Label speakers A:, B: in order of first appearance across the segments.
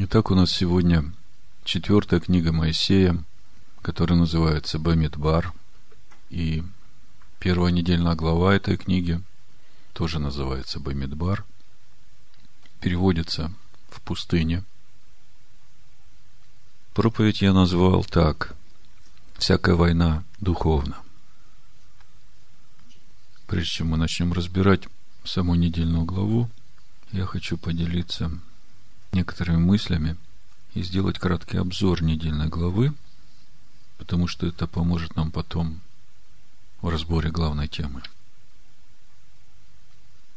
A: Итак, у нас сегодня четвертая книга Моисея, которая называется Бамидбар. И первая недельная глава этой книги тоже называется Бамидбар. Переводится в пустыне. Проповедь я назвал так. Всякая война духовна. Прежде чем мы начнем разбирать саму недельную главу, я хочу поделиться некоторыми мыслями и сделать краткий обзор недельной главы, потому что это поможет нам потом в разборе главной темы.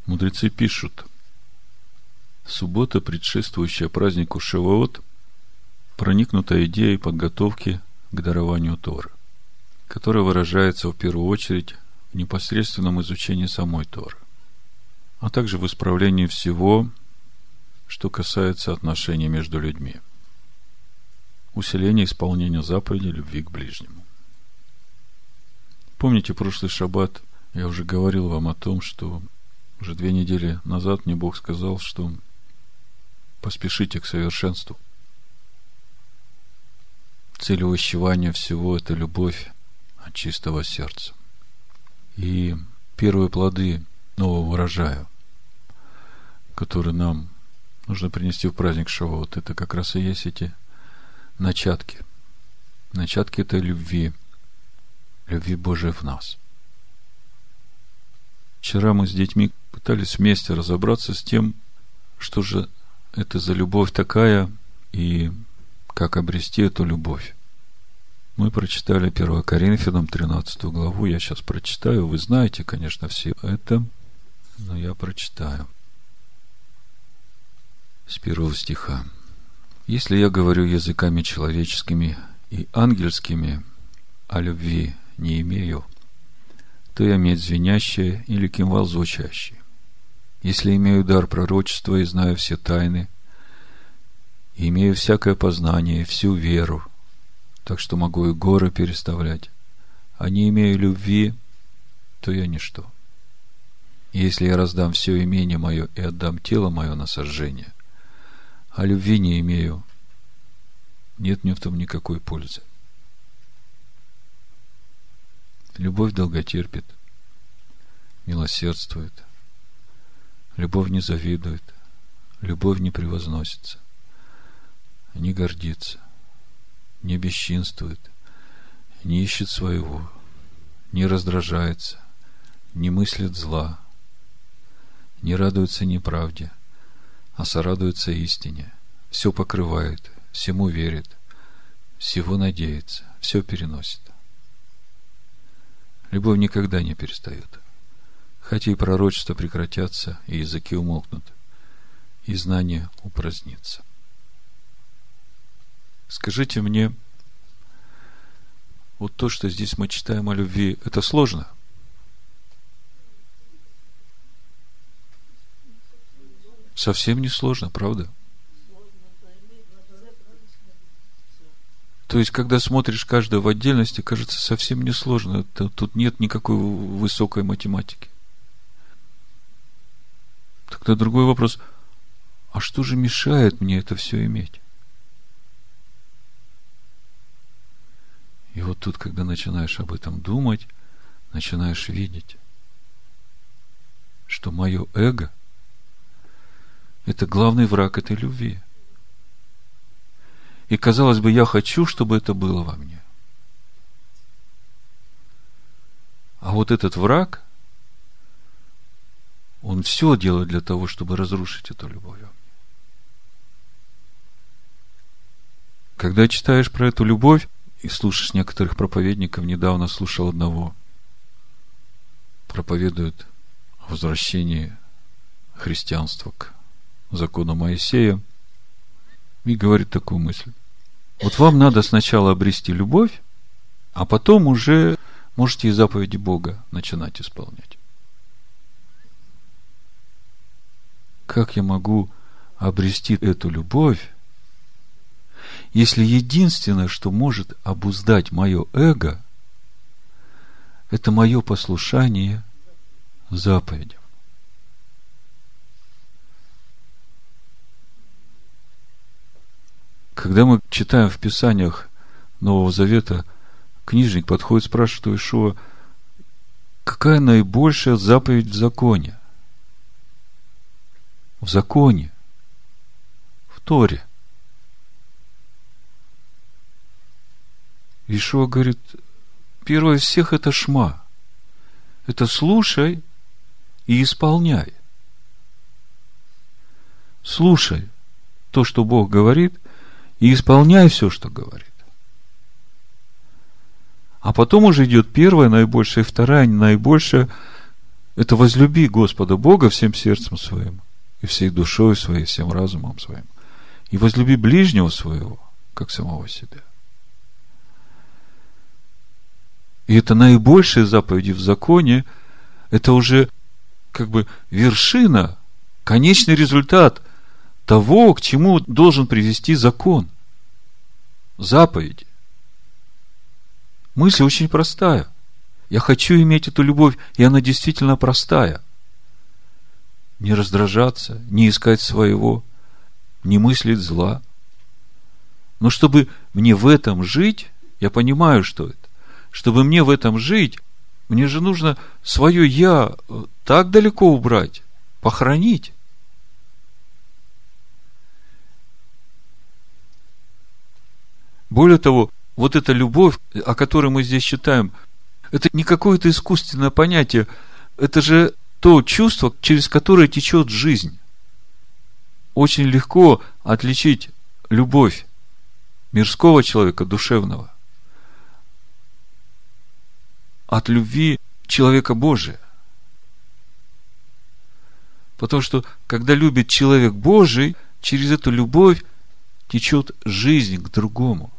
A: Мудрецы пишут, суббота, предшествующая празднику Шаваот, проникнута идеей подготовки к дарованию Торы, которая выражается в первую очередь в непосредственном изучении самой Торы, а также в исправлении всего, что касается отношений между людьми. Усиление исполнения заповедей любви к ближнему. Помните прошлый шаббат, я уже говорил вам о том, что уже две недели назад мне Бог сказал, что поспешите к совершенству. Цель увещевания всего – это любовь от чистого сердца. И первые плоды нового урожая, которые нам нужно принести в праздник Шавуот. Это как раз и есть эти начатки. Начатки этой любви. Любви Божией в нас. Вчера мы с детьми пытались вместе разобраться с тем, что же это за любовь такая и как обрести эту любовь. Мы прочитали 1 Коринфянам 13 главу. Я сейчас прочитаю. Вы знаете, конечно, все это, но я прочитаю с первого стиха. Если я говорю языками человеческими и ангельскими, а любви не имею, то я медь звенящая или кимвал звучащий. Если имею дар пророчества и знаю все тайны, и имею всякое познание, всю веру, так что могу и горы переставлять, а не имею любви, то я ничто. И если я раздам все имение мое и отдам тело мое на сожжение, а любви не имею, нет мне в том никакой пользы. Любовь долготерпит, милосердствует, любовь не завидует, любовь не превозносится, не гордится, не бесчинствует, не ищет своего, не раздражается, не мыслит зла, не радуется неправде – а сорадуется истине, все покрывает, всему верит, всего надеется, все переносит. Любовь никогда не перестает. Хотя и пророчества прекратятся, и языки умолкнут, и знание упразднится. Скажите мне, вот то, что здесь мы читаем о любви, это сложно – Совсем не сложно, правда? То есть, когда смотришь каждое в отдельности, кажется совсем не сложно. Тут нет никакой высокой математики. Тогда другой вопрос. А что же мешает мне это все иметь? И вот тут, когда начинаешь об этом думать, начинаешь видеть, что мое эго – это главный враг этой любви. И казалось бы, я хочу, чтобы это было во мне. А вот этот враг, он все делает для того, чтобы разрушить эту любовь. Когда читаешь про эту любовь и слушаешь некоторых проповедников, недавно слушал одного, проповедует о возвращении христианства к закона Моисея и говорит такую мысль. Вот вам надо сначала обрести любовь, а потом уже можете и заповеди Бога начинать исполнять. Как я могу обрести эту любовь, если единственное, что может обуздать мое эго, это мое послушание заповедям? Когда мы читаем в Писаниях Нового Завета, книжник подходит, спрашивает у Ишуа, какая наибольшая заповедь в законе? В законе. В Торе. Ишуа говорит, первое из всех это шма. Это слушай и исполняй. Слушай то, что Бог говорит, и исполняй все, что говорит. А потом уже идет первая, наибольшая, и вторая, наибольшая. Это возлюби Господа Бога всем сердцем своим, и всей душой своей, всем разумом своим. И возлюби ближнего своего, как самого себя. И это наибольшие заповеди в законе, это уже как бы вершина, конечный результат того, к чему должен привести закон. Заповеди. Мысль очень простая. Я хочу иметь эту любовь, и она действительно простая. Не раздражаться, не искать своего, не мыслить зла. Но чтобы мне в этом жить, я понимаю, что это. Чтобы мне в этом жить, мне же нужно свое «я» так далеко убрать, похоронить. Более того, вот эта любовь, о которой мы здесь читаем, это не какое-то искусственное понятие, это же то чувство, через которое течет жизнь. Очень легко отличить любовь мирского человека, душевного, от любви человека Божия. Потому что, когда любит человек Божий, через эту любовь течет жизнь к другому.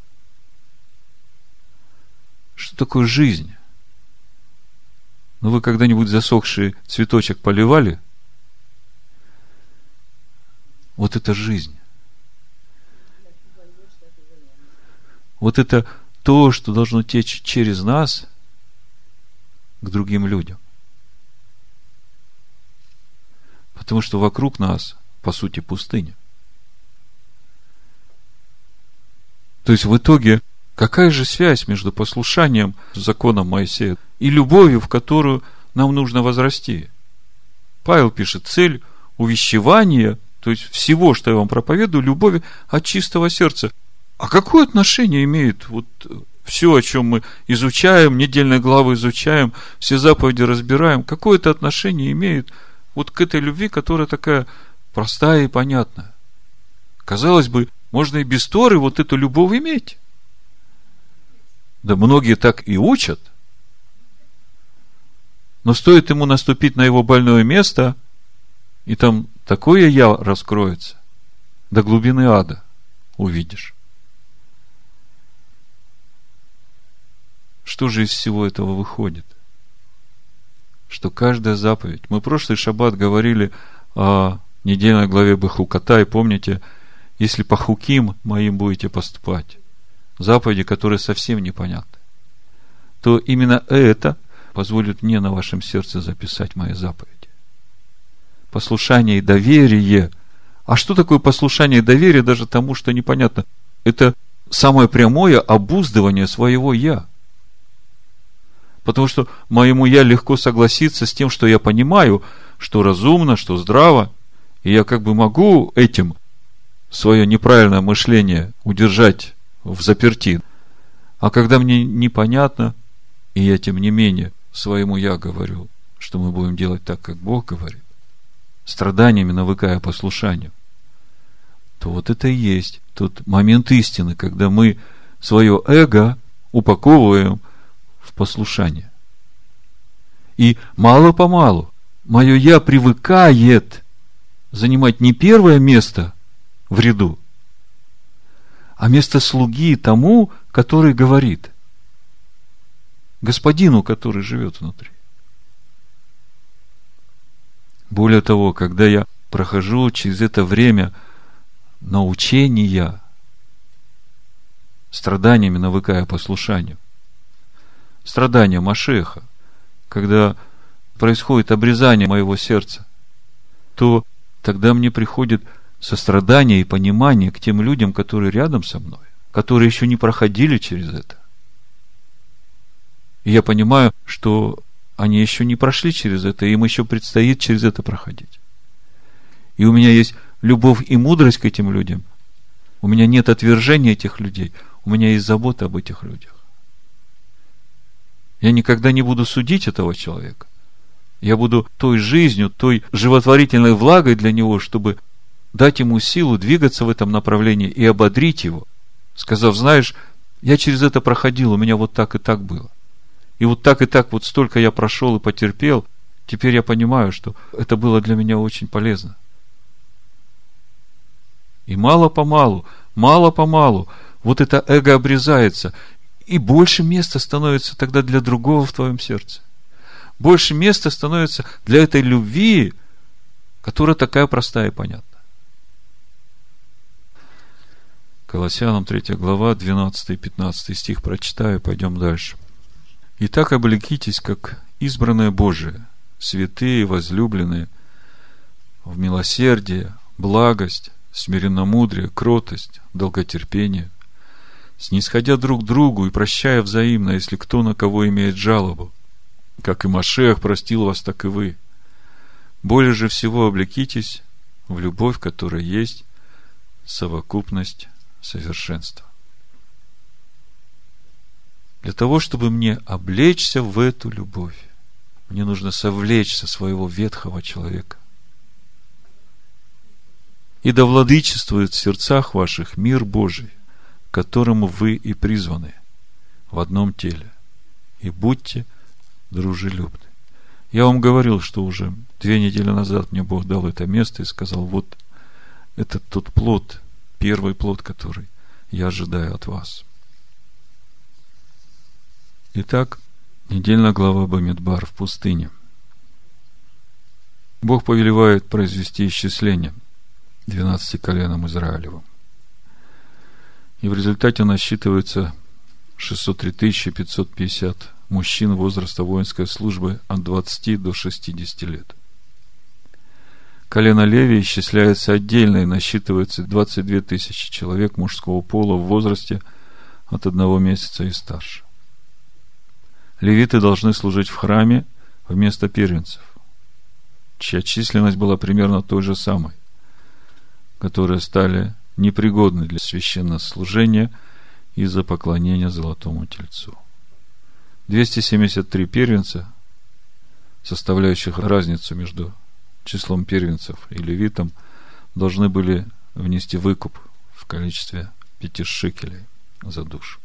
A: Что такое жизнь? Ну, вы когда-нибудь засохший цветочек поливали? Вот это жизнь. Вот это то, что должно течь через нас к другим людям. Потому что вокруг нас, по сути, пустыня. То есть в итоге, какая же связь между послушанием законам Моисея и любовью, в которую нам нужно возрасти? Павел пишет, цель увещевания, то есть всего, что я вам проповедую, любови от чистого сердца. А какое отношение имеет вот все, о чем мы изучаем, недельные главы изучаем, все заповеди разбираем, какое это отношение имеет вот к этой любви, которая такая простая и понятная. Казалось бы, можно и без Торы вот эту любовь иметь. Да многие так и учат. Но стоит ему наступить на его больное место, и там такое я раскроется, до глубины ада увидишь. Что же из всего этого выходит? Что каждая заповедь... Мы прошлый шаббат говорили о недельной главе Бахуката, и помните, если по хуким моим будете поступать, заповеди, которые совсем непонятны, то именно это позволит мне на вашем сердце записать мои заповеди. Послушание и доверие. А что такое послушание и доверие даже тому, что непонятно? Это самое прямое обуздывание своего «я». Потому что моему я легко согласиться с тем, что я понимаю, что разумно, что здраво, и я как бы могу этим свое неправильное мышление удержать в заперти. А когда мне непонятно, и я тем не менее своему я говорю, что мы будем делать так, как Бог говорит, страданиями навыкая послушанию, то вот это и есть тот момент истины, когда мы свое эго упаковываем – в послушание. И мало-помалу мое «я» привыкает занимать не первое место в ряду, а место слуги тому, который говорит, господину, который живет внутри. Более того, когда я прохожу через это время научения, страданиями навыкая послушанию, страдания Машеха, когда происходит обрезание моего сердца, то тогда мне приходит сострадание и понимание к тем людям, которые рядом со мной, которые еще не проходили через это. И я понимаю, что они еще не прошли через это, им еще предстоит через это проходить. И у меня есть любовь и мудрость к этим людям. У меня нет отвержения этих людей. У меня есть забота об этих людях. Я никогда не буду судить этого человека. Я буду той жизнью, той животворительной влагой для него, чтобы дать ему силу двигаться в этом направлении и ободрить его, сказав, знаешь, я через это проходил, у меня вот так и так было. И вот так и так вот столько я прошел и потерпел, теперь я понимаю, что это было для меня очень полезно. И мало-помалу, мало-помалу, вот это эго обрезается, и больше места становится тогда для другого в твоем сердце. Больше места становится для этой любви, которая такая простая и понятная. Колоссянам 3 глава, 12 и 15 стих прочитаю, пойдем дальше. «Итак, облекитесь, как избранное Божие, святые, возлюбленные, в милосердие, благость, смиренномудрие, кротость, долготерпение, снисходя друг другу и прощая взаимно, если кто на кого имеет жалобу. Как и Машех простил вас, так и вы. Более же всего облекитесь в любовь, которая есть совокупность совершенства. Для того, чтобы мне облечься в эту любовь, мне нужно совлечься своего ветхого человека и да владычествует в сердцах ваших мир Божий, которому вы и призваны в одном теле. И будьте дружелюбны. Я вам говорил, что уже две недели назад мне Бог дал это место и сказал, вот это тот плод, первый плод, который я ожидаю от вас. Итак, недельная глава Бамидбар в пустыне. Бог повелевает произвести исчисление – 12 коленам Израилевым. И в результате насчитывается 603 550 мужчин возраста воинской службы от 20 до 60 лет. Колено Леви исчисляется отдельно и насчитывается 22 тысячи человек мужского пола в возрасте от одного месяца и старше. Левиты должны служить в храме вместо первенцев, чья численность была примерно той же самой которые стали непригодны для священнослужения из-за поклонения золотому тельцу. 273 первенца, составляющих разницу между числом первенцев и левитом, должны были внести выкуп в количестве пяти шекелей за душу.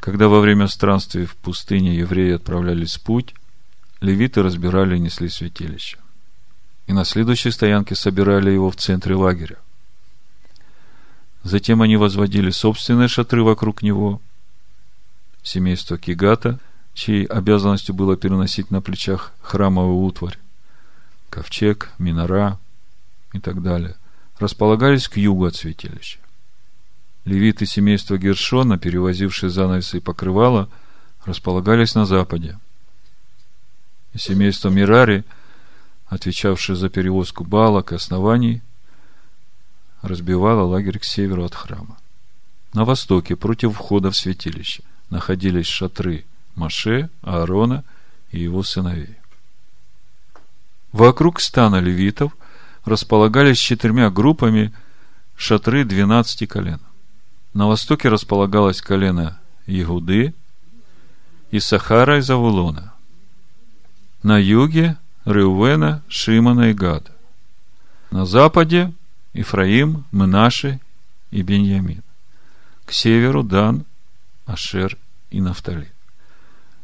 A: Когда во время странствий в пустыне евреи отправлялись в путь, левиты разбирали и несли святилище и на следующей стоянке собирали его в центре лагеря. Затем они возводили собственные шатры вокруг него. Семейство Кигата, чьей обязанностью было переносить на плечах храмовую утварь, ковчег, минора и так далее, располагались к югу от святилища. Левиты семейства Гершона, перевозившие занавесы и покрывала, располагались на западе. И семейство Мирари – отвечавшая за перевозку балок и оснований, разбивала лагерь к северу от храма. На востоке, против входа в святилище, находились шатры Маше, Аарона и его сыновей. Вокруг стана левитов располагались четырьмя группами шатры двенадцати колен. На востоке располагалось колено Егуды, Исахара и Завулона. На юге Реувена, Шимона и Гада. На западе Ифраим, Менаши и Беньямин. К северу Дан, Ашер и Нафтали.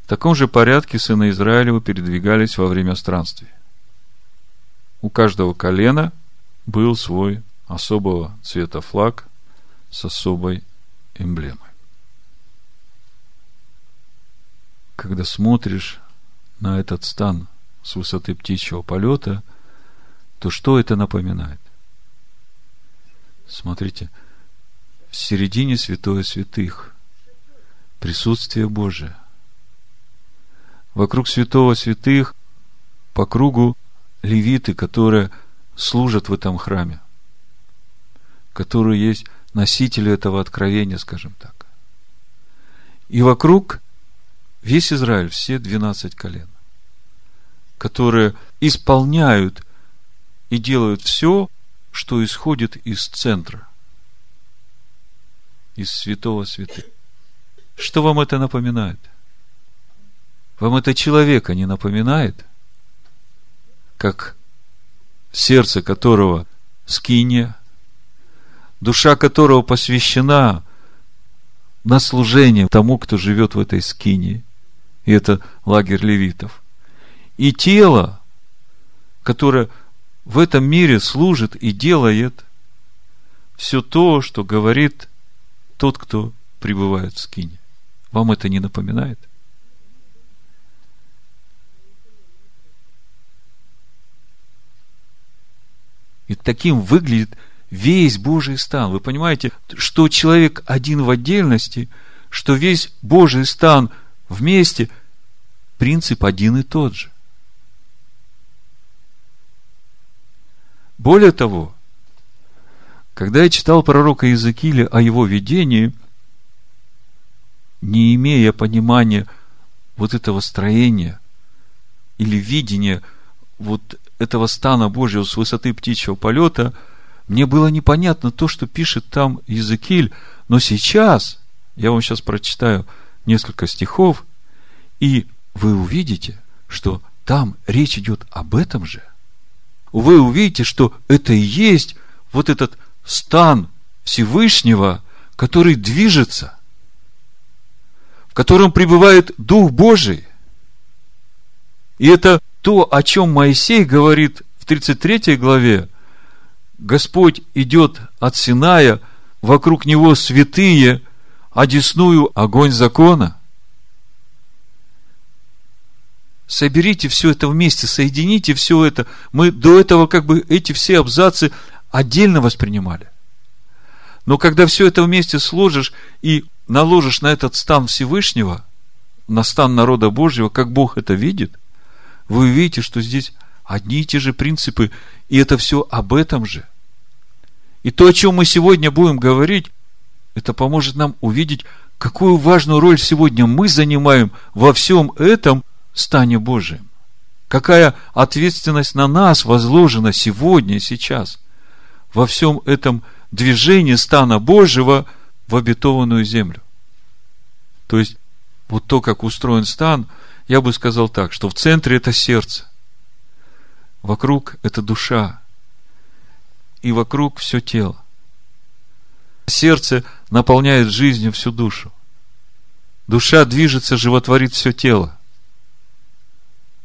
A: В таком же порядке сыны Израилева передвигались во время странствия. У каждого колена был свой особого цвета флаг с особой эмблемой. Когда смотришь на этот стан с высоты птичьего полета, то что это напоминает? Смотрите, в середине святое святых присутствие Божие. Вокруг святого святых по кругу левиты, которые служат в этом храме. которые есть носители этого откровения, скажем так. И вокруг весь Израиль, все 12 колен, которые исполняют и делают все, что исходит из центра, из святого святых. Что вам это напоминает? Вам это человека не напоминает? Как сердце которого скиния, душа которого посвящена на служение тому, кто живет в этой скинии. И это лагерь левитов. И тело, которое в этом мире служит и делает все то, что говорит тот, кто пребывает в скине. Вам это не напоминает? И таким выглядит весь Божий стан. Вы понимаете, что человек один в отдельности, что весь Божий стан вместе, принцип один и тот же. Более того, когда я читал пророка Иезекииля о его видении, не имея понимания вот этого строения или видения вот этого стана Божьего с высоты птичьего полета, мне было непонятно то, что пишет там Иезекииль, но сейчас, я вам сейчас прочитаю несколько стихов, и вы увидите, что там речь идет об этом же. Вы увидите, что это и есть вот этот стан Всевышнего, который движется, в котором пребывает Дух Божий. И это то, о чем Моисей говорит в 33 главе, Господь идет от Синая, вокруг него святые, одесную огонь закона. Соберите все это вместе, соедините все это. Мы до этого как бы эти все абзацы отдельно воспринимали. Но когда все это вместе сложишь и наложишь на этот стан Всевышнего, на стан народа Божьего, как Бог это видит – вы увидите, что здесь одни и те же принципы, и это все об этом же. И то, о чем мы сегодня будем говорить, это поможет нам увидеть, какую важную роль сегодня мы занимаем во всем этом стане Божием. Какая ответственность на нас возложена сегодня, сейчас, во всем этом движении стана Божьего в обетованную землю. То есть, вот то, как устроен стан – я бы сказал так, что в центре это сердце, вокруг это душа, и вокруг все тело. Сердце наполняет жизнью всю душу. Душа движется, животворит все тело.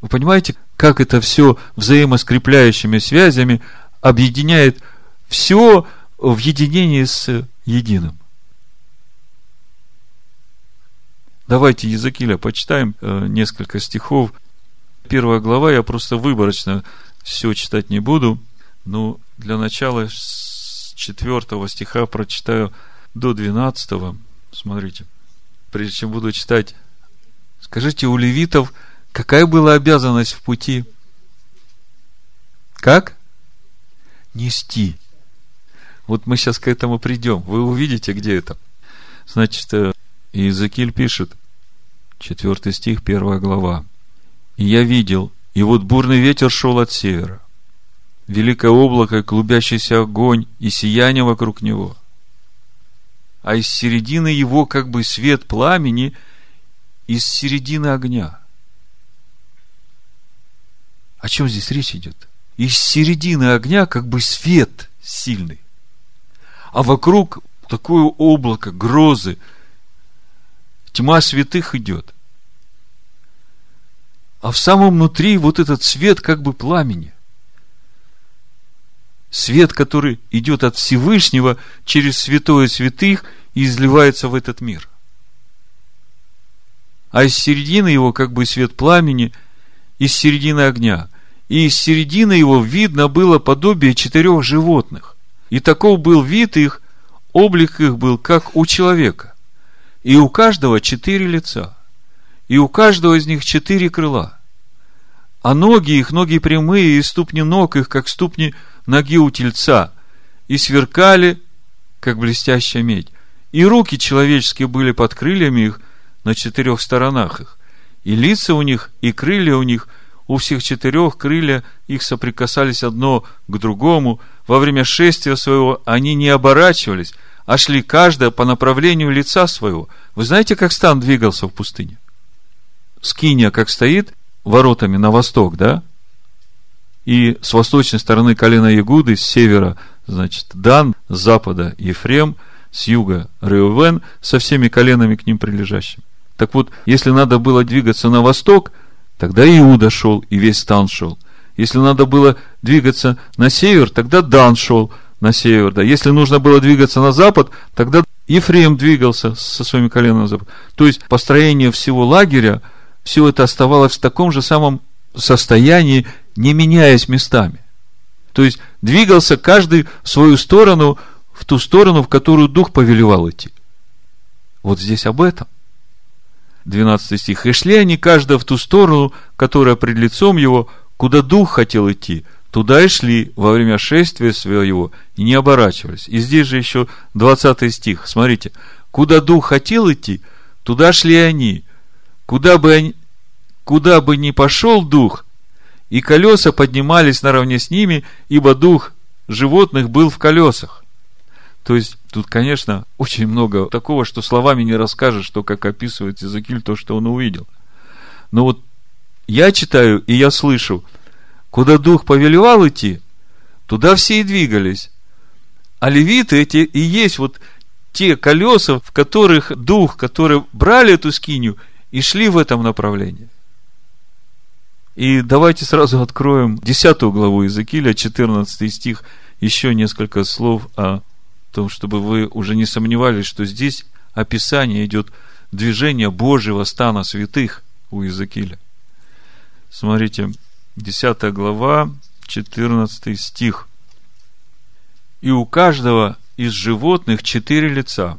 A: Вы понимаете, как это все взаимоскрепляющими связями объединяет все в единении с единым. Давайте Языкиля почитаем э, несколько стихов. Первая глава, я просто выборочно все читать не буду, но для начала с 4 стиха прочитаю до 12. Смотрите, прежде чем буду читать, скажите, у левитов какая была обязанность в пути? Как? Нести. Вот мы сейчас к этому придем. Вы увидите, где это. Значит, э, Иезекииль пишет, Четвертый стих, первая глава. «И я видел, и вот бурный ветер шел от севера, великое облако, клубящийся огонь и сияние вокруг него. А из середины его как бы свет пламени из середины огня. О чем здесь речь идет? Из середины огня как бы свет сильный. А вокруг такое облако, грозы – Тьма святых идет. А в самом внутри вот этот свет как бы пламени. Свет, который идет от Всевышнего через святое святых и изливается в этот мир. А из середины его как бы свет пламени, из середины огня. И из середины его видно было подобие четырех животных. И таков был вид их, облик их был, как у человека. И у каждого четыре лица. И у каждого из них четыре крыла. А ноги их, ноги прямые, и ступни ног их, как ступни ноги у тельца. И сверкали как блестящая медь. И руки человеческие были под крыльями их на четырех сторонах их. И лица у них, и крылья у них, у всех четырех крылья их соприкасались одно к другому. Во время шествия своего они не оборачивались, а шли каждая по направлению лица своего. Вы знаете, как стан двигался в пустыне? Скиния как стоит воротами на восток, да? И с восточной стороны колена Ягуды, с севера, значит, Дан, с запада Ефрем, с юга Реувен, со всеми коленами к ним прилежащими. Так вот, если надо было двигаться на восток, тогда Иуда шел, и весь стан шел. Если надо было двигаться на север, тогда Дан шел на север. Да. Если нужно было двигаться на запад, тогда Ефрем двигался со своими коленами на запад. То есть, построение всего лагеря, все это оставалось в таком же самом состоянии, не меняясь местами. То есть двигался каждый в свою сторону, в ту сторону, в которую дух повелевал идти. Вот здесь об этом. 12 стих. И шли они каждый в ту сторону, которая пред лицом его, куда дух хотел идти. Туда и шли во время шествия своего и не оборачивались. И здесь же еще 20 стих. Смотрите. Куда дух хотел идти, туда шли они. Куда бы, они, куда бы ни пошел дух, и колеса поднимались наравне с ними, ибо дух животных был в колесах. То есть, тут, конечно, очень много такого, что словами не расскажешь, что как описывает Иезекииль то, что он увидел. Но вот я читаю, и я слышу, куда дух повелевал идти, туда все и двигались. А левиты эти и есть вот те колеса, в которых дух, которые брали эту скинию и шли в этом направлении. И давайте сразу откроем 10 главу Иезекииля, 14 стих, еще несколько слов о том, чтобы вы уже не сомневались, что здесь описание идет движение Божьего стана святых у Иезекииля. Смотрите, 10 глава, 14 стих. И у каждого из животных четыре лица.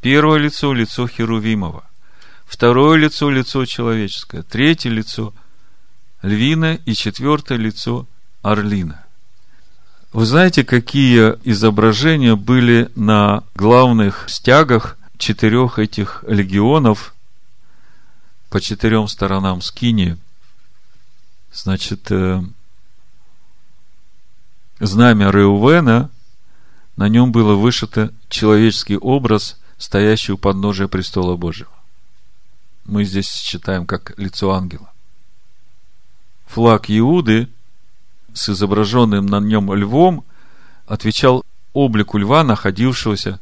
A: Первое лицо – лицо Херувимова. Второе лицо – лицо человеческое. Третье лицо – львина и четвертое лицо орлина. Вы знаете, какие изображения были на главных стягах четырех этих легионов по четырем сторонам скини? Значит, э, знамя Реувена, на нем было вышито человеческий образ, стоящий у подножия престола Божьего. Мы здесь читаем как лицо ангела флаг Иуды с изображенным на нем львом отвечал облику льва, находившегося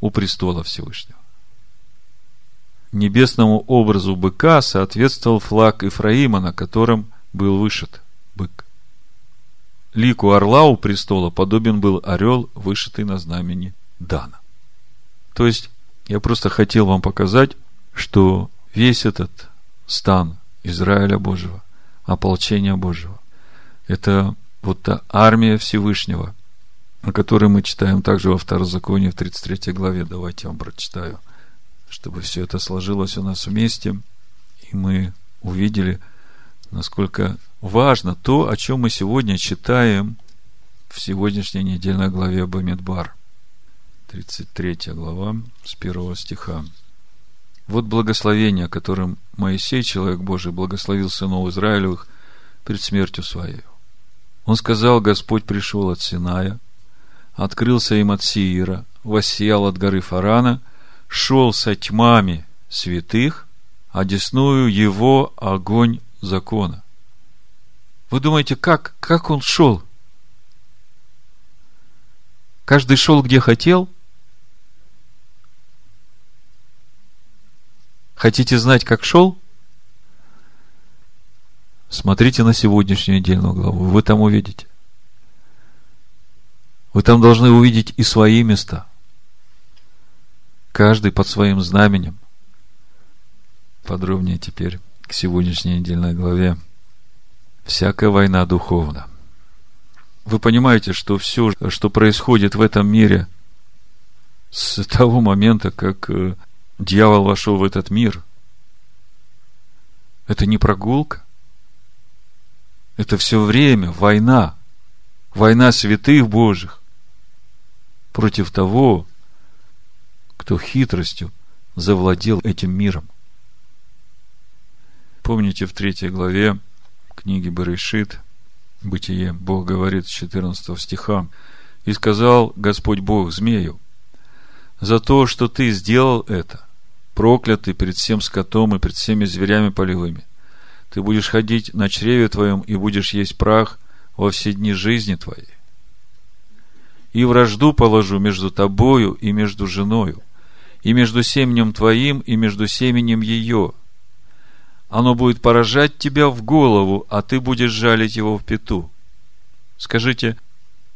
A: у престола Всевышнего. Небесному образу быка соответствовал флаг Ифраима, на котором был вышит бык. Лику орла у престола подобен был орел, вышитый на знамени Дана. То есть, я просто хотел вам показать, что весь этот стан Израиля Божьего ополчения Божьего. Это вот та армия Всевышнего, о которой мы читаем также во Второзаконии в 33 главе. Давайте я вам прочитаю, чтобы все это сложилось у нас вместе, и мы увидели, насколько важно то, о чем мы сегодня читаем в сегодняшней недельной главе Бамидбар. 33 глава с первого стиха. Вот благословение, которым Моисей, человек Божий, благословил сынов Израилевых перед смертью своей. Он сказал, Господь пришел от Синая, открылся им от Сиира, воссиял от горы Фарана, шел со тьмами святых, а десную его огонь закона. Вы думаете, как, как он шел? Каждый шел где хотел – Хотите знать, как шел? Смотрите на сегодняшнюю недельную главу. Вы там увидите. Вы там должны увидеть и свои места. Каждый под своим знаменем. Подробнее теперь к сегодняшней недельной главе. Всякая война духовна. Вы понимаете, что все, что происходит в этом мире с того момента, как э, Дьявол вошел в этот мир. Это не прогулка. Это все время война. Война святых Божьих против того, кто хитростью завладел этим миром. Помните, в третьей главе книги Берешит, Бытие, Бог говорит с 14 стиха, «И сказал Господь Бог змею, за то, что ты сделал это, проклятый перед всем скотом и перед всеми зверями полевыми. Ты будешь ходить на чреве твоем и будешь есть прах во все дни жизни твоей. И вражду положу между тобою и между женою, и между семенем твоим и между семенем ее. Оно будет поражать тебя в голову, а ты будешь жалить его в пету. Скажите,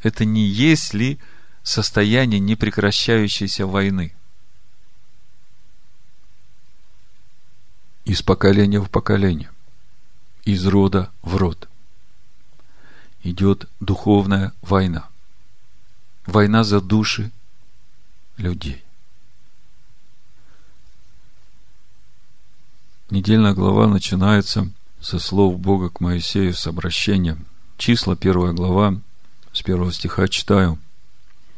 A: это не есть ли состояние непрекращающейся войны? Из поколения в поколение, из рода в род идет духовная война. Война за души людей. Недельная глава начинается со слов Бога к Моисею с обращением. Числа, первая глава, с первого стиха читаю.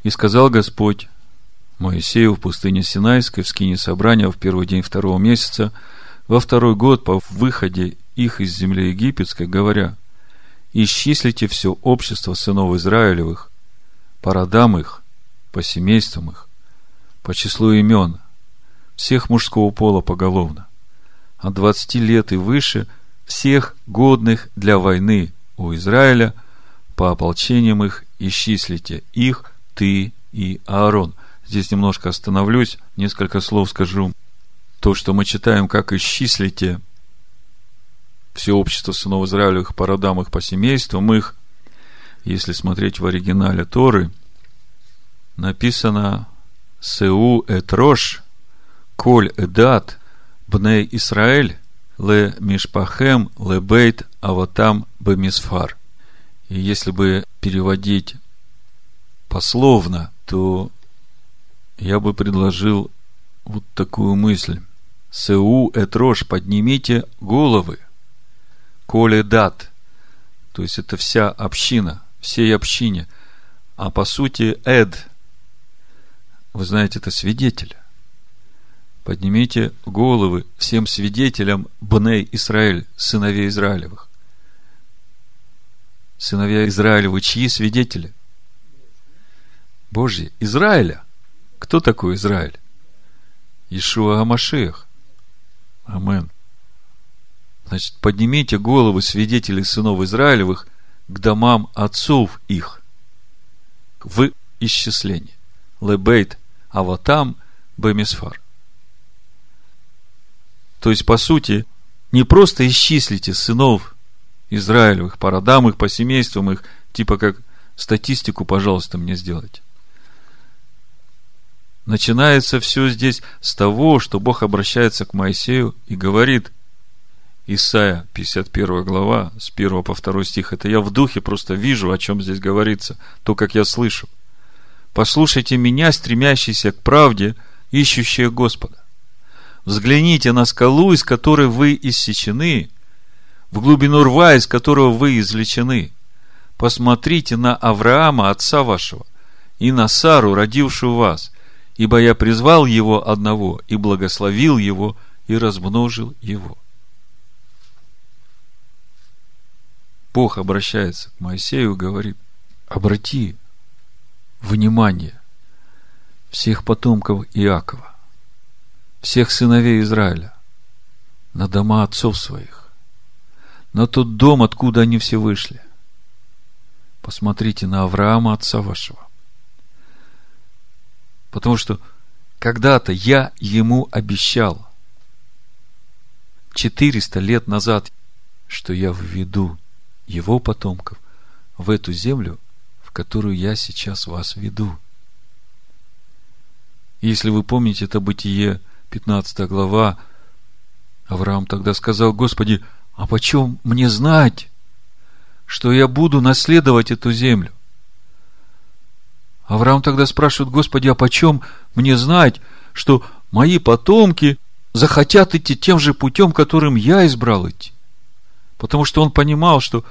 A: «И сказал Господь Моисею в пустыне Синайской в скине собрания в первый день второго месяца, во второй год по выходе их из земли египетской, говоря, «Исчислите все общество сынов Израилевых, по родам их, по семействам их, по числу имен, всех мужского пола поголовно, от двадцати лет и выше всех годных для войны у Израиля, по ополчениям их исчислите их, ты и Аарон. Здесь немножко остановлюсь, несколько слов скажу. То, что мы читаем, как исчислите все общество сынов Израилевых по родам их, по семействам их, если смотреть в оригинале Торы, написано «Сеу эт рош, коль эдат, Бней Исраэль, ле мишпахем, ле бейт, аватам бемисфар. И если бы переводить пословно, то я бы предложил вот такую мысль. Сеу этрош, поднимите головы. Коле дат. То есть это вся община, всей общине. А по сути эд, вы знаете, это свидетель поднимите головы всем свидетелям Бней Израиль, сыновей Израилевых. Сыновья Израилевы, чьи свидетели? Божьи. Израиля. Кто такой Израиль? Ишуа Амашех. Амен. Значит, поднимите головы свидетелей сынов Израилевых к домам отцов их в исчислении. Лебейт Аватам Бемисфар. То есть, по сути, не просто исчислите сынов Израилевых по родам их, по семействам их, типа как статистику, пожалуйста, мне сделайте. Начинается все здесь с того, что Бог обращается к Моисею и говорит, Исайя, 51 глава, с 1 по 2 стих, это я в духе просто вижу, о чем здесь говорится, то, как я слышу. Послушайте меня, стремящийся к правде, ищущие Господа. Взгляните на скалу, из которой вы иссечены, в глубину рва, из которого вы извлечены. Посмотрите на Авраама, отца вашего, и на Сару, родившую вас, ибо я призвал его одного, и благословил его, и размножил его. Бог обращается к Моисею и говорит, обрати внимание всех потомков Иакова всех сыновей Израиля на дома отцов своих, на тот дом, откуда они все вышли. Посмотрите на Авраама, отца вашего. Потому что когда-то я ему обещал 400 лет назад, что я введу его потомков в эту землю, в которую я сейчас вас веду. Если вы помните это бытие 15 глава, Авраам тогда сказал, Господи, а почем мне знать, что я буду наследовать эту землю? Авраам тогда спрашивает, Господи, а почем мне знать, что мои потомки захотят идти тем же путем, которым я избрал идти? Потому что он понимал, что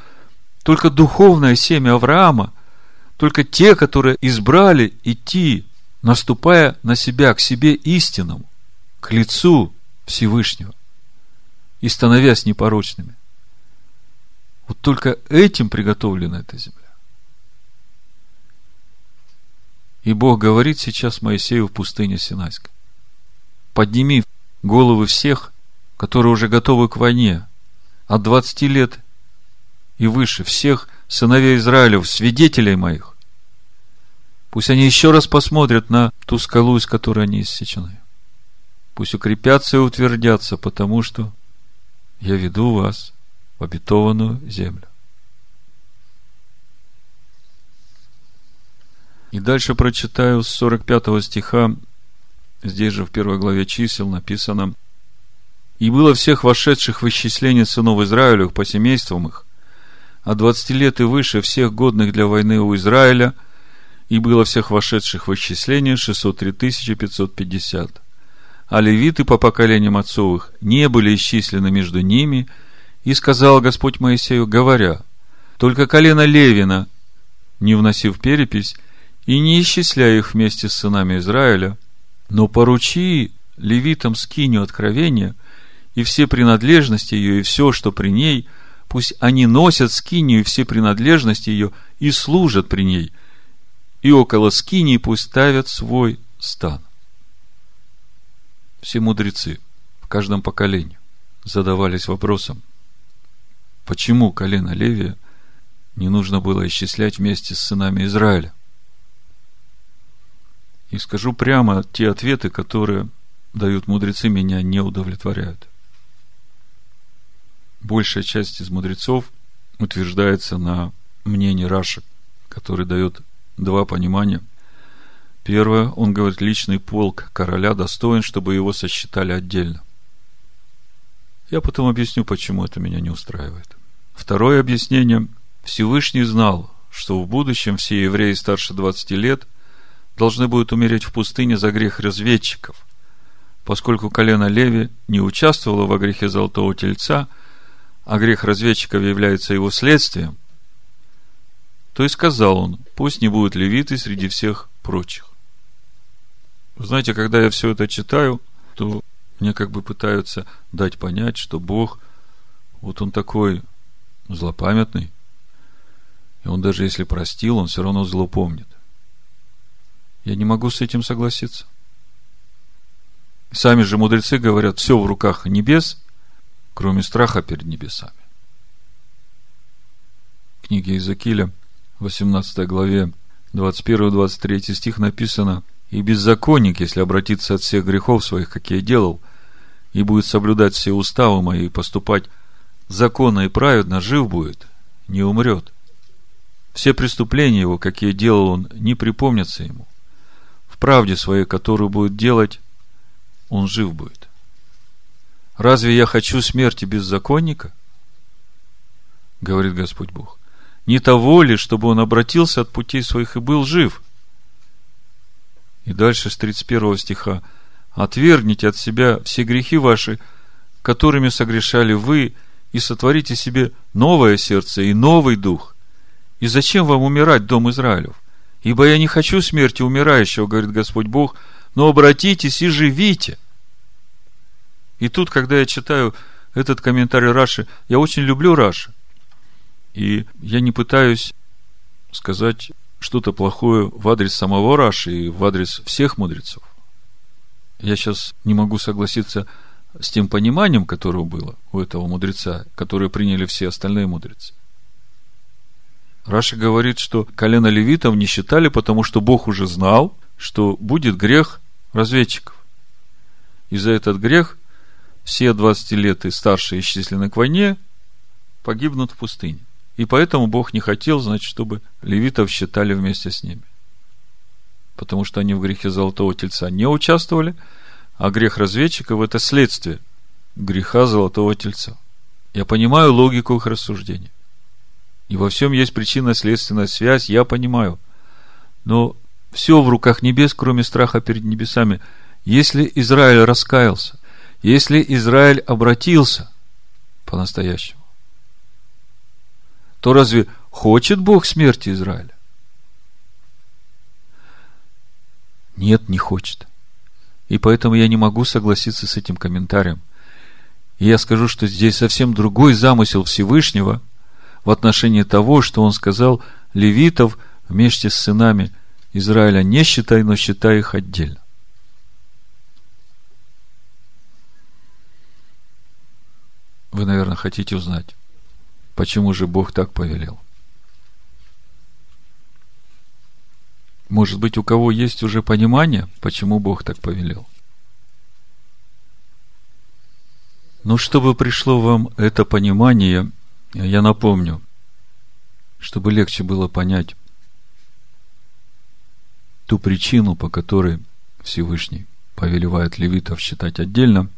A: только духовное семя Авраама только те, которые избрали идти, наступая на себя, к себе истинному, к лицу Всевышнего и становясь непорочными. Вот только этим приготовлена эта земля. И Бог говорит сейчас Моисею в пустыне Синайской. Подними головы всех, которые уже готовы к войне, от 20 лет и выше, всех сыновей Израилев, свидетелей моих. Пусть они еще раз посмотрят на ту скалу, из которой они иссечены. Пусть укрепятся и утвердятся, потому что я веду вас в обетованную землю. И дальше прочитаю с 45 стиха, здесь же в первой главе чисел написано, «И было всех вошедших в исчисление сынов Израилевых по семействам их, от двадцати лет и выше всех годных для войны у Израиля, и было всех вошедших в исчисление 603 550. А левиты по поколениям отцовых не были исчислены между ними, и сказал Господь Моисею, говоря, только колено Левина, не вносив перепись, и не исчисляя их вместе с сынами Израиля, но поручи левитам скиню откровения и все принадлежности ее, и все, что при ней, пусть они носят скинию и все принадлежности ее и служат при ней, и около скинии пусть ставят свой стан. Все мудрецы в каждом поколении задавались вопросом, почему колено Левия не нужно было исчислять вместе с сынами Израиля – и скажу прямо, те ответы, которые дают мудрецы, меня не удовлетворяют. Большая часть из мудрецов утверждается на мнении Раши, который дает два понимания. Первое, он говорит, личный полк короля достоин, чтобы его сосчитали отдельно. Я потом объясню, почему это меня не устраивает. Второе объяснение. Всевышний знал, что в будущем все евреи старше 20 лет должны будут умереть в пустыне за грех разведчиков, поскольку колено Леви не участвовало во грехе золотого тельца, а грех разведчиков является его следствием, то и сказал он, пусть не будут левиты среди всех прочих. Вы знаете, когда я все это читаю, то мне как бы пытаются дать понять, что Бог, вот он такой злопамятный, и он даже если простил, он все равно зло помнит. Я не могу с этим согласиться. Сами же мудрецы говорят, все в руках небес, кроме страха перед небесами. В книге Иезекииля, 18 главе, 21-23 стих написано, «И беззаконник, если обратиться от всех грехов своих, какие делал, и будет соблюдать все уставы мои и поступать законно и праведно, жив будет, не умрет. Все преступления его, какие делал он, не припомнятся ему правде своей, которую будет делать, он жив будет. Разве я хочу смерти беззаконника? Говорит Господь Бог. Не того ли, чтобы он обратился от путей своих и был жив? И дальше с 31 стиха. Отвергните от себя все грехи ваши, которыми согрешали вы, и сотворите себе новое сердце и новый дух. И зачем вам умирать, дом Израилев? Ибо я не хочу смерти умирающего, говорит Господь Бог, но обратитесь и живите. И тут, когда я читаю этот комментарий Раши, я очень люблю Раши. И я не пытаюсь сказать что-то плохое в адрес самого Раши и в адрес всех мудрецов. Я сейчас не могу согласиться с тем пониманием, которое было у этого мудреца, которое приняли все остальные мудрецы. Раша говорит, что колено левитов не считали, потому что Бог уже знал, что будет грех разведчиков. И за этот грех все 20 лет и старшие исчислены к войне погибнут в пустыне. И поэтому Бог не хотел, значит, чтобы левитов считали вместе с ними. Потому что они в грехе Золотого Тельца не участвовали, а грех разведчиков – это следствие греха Золотого Тельца. Я понимаю логику их рассуждений. И во всем есть причинно-следственная связь, я понимаю. Но все в руках небес, кроме страха перед небесами. Если Израиль раскаялся, если Израиль обратился по-настоящему, то разве хочет Бог смерти Израиля? Нет, не хочет. И поэтому я не могу согласиться с этим комментарием. И я скажу, что здесь совсем другой замысел Всевышнего в отношении того, что он сказал левитов вместе с сынами Израиля не считай, но считай их отдельно. Вы, наверное, хотите узнать, почему же Бог так повелел. Может быть, у кого есть уже понимание, почему Бог так повелел? Ну, чтобы пришло вам это понимание, я напомню, чтобы легче было понять ту причину, по которой Всевышний повелевает левитов считать отдельно,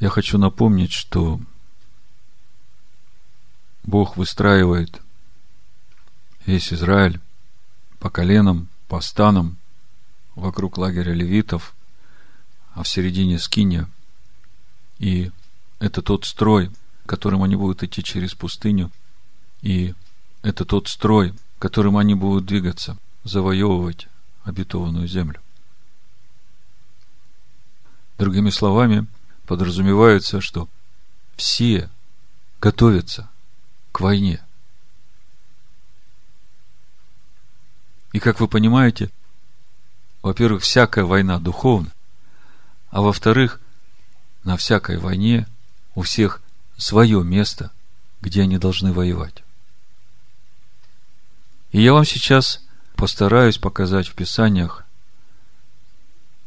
A: я хочу напомнить, что Бог выстраивает весь Израиль по коленам, по станам вокруг лагеря левитов, а в середине скиния. И это тот строй, которым они будут идти через пустыню. И это тот строй, которым они будут двигаться, завоевывать обетованную землю. Другими словами, подразумевается, что все готовятся к войне – И как вы понимаете, во-первых, всякая война духовна, а во-вторых, на всякой войне у всех свое место, где они должны воевать. И я вам сейчас постараюсь показать в Писаниях,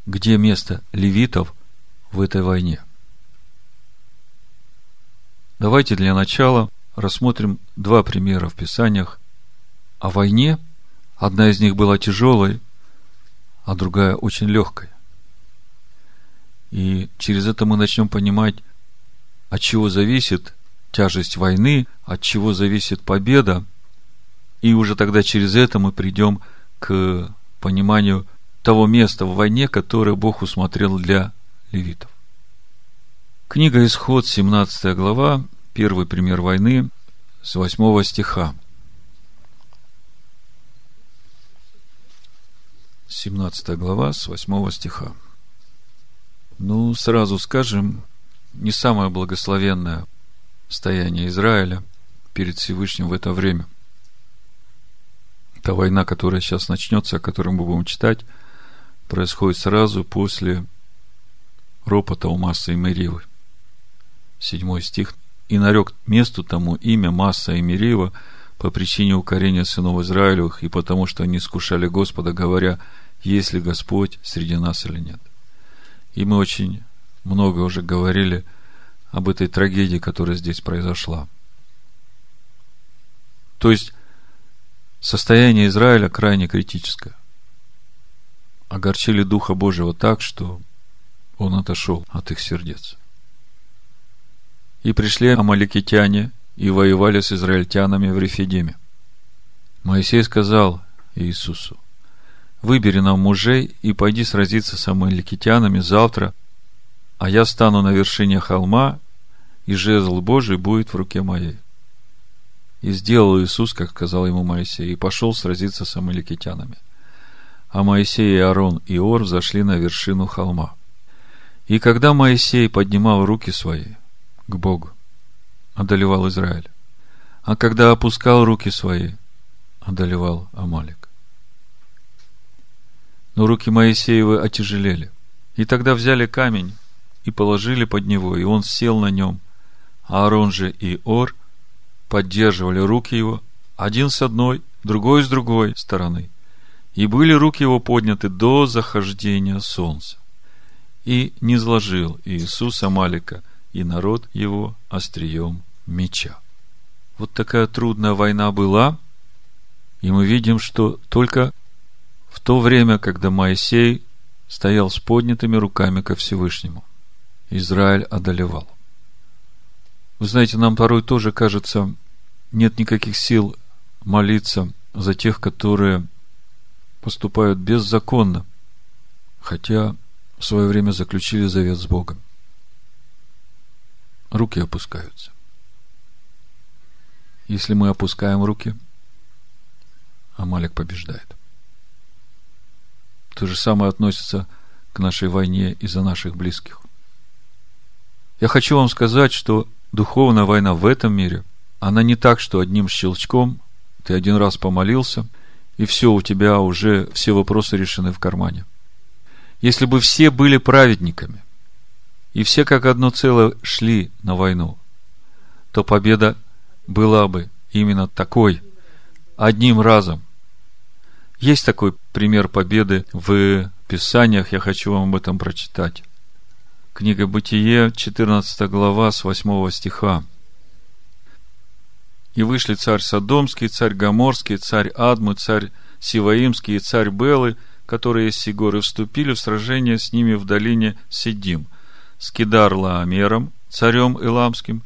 A: где место левитов в этой войне. Давайте для начала рассмотрим два примера в Писаниях о войне – Одна из них была тяжелой, а другая очень легкой. И через это мы начнем понимать, от чего зависит тяжесть войны, от чего зависит победа. И уже тогда через это мы придем к пониманию того места в войне, которое Бог усмотрел для левитов. Книга Исход, 17 глава, первый пример войны, с 8 стиха. 17 глава, с 8 стиха. Ну, сразу скажем, не самое благословенное стояние Израиля перед Всевышним в это время. Та война, которая сейчас начнется, о которой мы будем читать, происходит сразу после ропота у Масса и Меривы. Седьмой стих. «И нарек месту тому имя Масса и Мерива по причине укорения сынов Израилевых и потому, что они скушали Господа, говоря, есть ли Господь среди нас или нет. И мы очень много уже говорили об этой трагедии, которая здесь произошла. То есть, состояние Израиля крайне критическое. Огорчили Духа Божьего так, что он отошел от их сердец. И пришли амаликитяне и воевали с израильтянами в Рефидиме. Моисей сказал Иисусу, выбери нам мужей и пойди сразиться с амаликитянами завтра, а я стану на вершине холма, и жезл Божий будет в руке моей. И сделал Иисус, как сказал ему Моисей, и пошел сразиться с амаликитянами. А Моисей и Аарон и Ор зашли на вершину холма. И когда Моисей поднимал руки свои к Богу, одолевал Израиль, а когда опускал руки свои, одолевал Амалик но руки Моисеевы отяжелели. И тогда взяли камень и положили под него, и он сел на нем. А Аарон же и Ор поддерживали руки его, один с одной, другой с другой стороны. И были руки его подняты до захождения солнца. И не зложил Иисус Амалика и народ его острием меча. Вот такая трудная война была, и мы видим, что только в то время, когда Моисей стоял с поднятыми руками ко Всевышнему. Израиль одолевал. Вы знаете, нам порой тоже кажется, нет никаких сил молиться за тех, которые поступают беззаконно, хотя в свое время заключили завет с Богом. Руки опускаются. Если мы опускаем руки, Амалик побеждает. То же самое относится к нашей войне из-за наших близких. Я хочу вам сказать, что духовная война в этом мире, она не так, что одним щелчком ты один раз помолился, и все, у тебя уже все вопросы решены в кармане. Если бы все были праведниками, и все как одно целое шли на войну, то победа была бы именно такой, одним разом. Есть такой пример победы в Писаниях, я хочу вам об этом прочитать. Книга Бытие, 14 глава, с 8 стиха. «И вышли царь Содомский, царь Гоморский, царь Адмы, царь Сиваимский и царь Белы, которые с Сигоры вступили в сражение с ними в долине Сидим, с Кидар Лаамером, царем Иламским,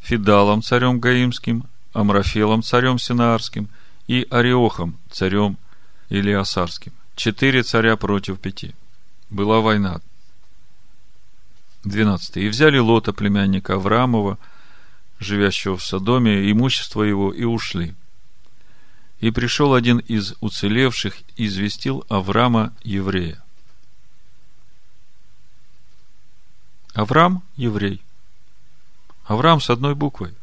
A: Фидалом, царем Гаимским, Амрафелом, царем Синаарским, и Ариохом, царем Илиасарским. Четыре царя против пяти. Была война. 12. И взяли Лота, племянника Авраамова, живящего в Содоме, имущество его, и ушли. И пришел один из уцелевших и известил Авраама еврея. Авраам – еврей. Авраам с одной буквой.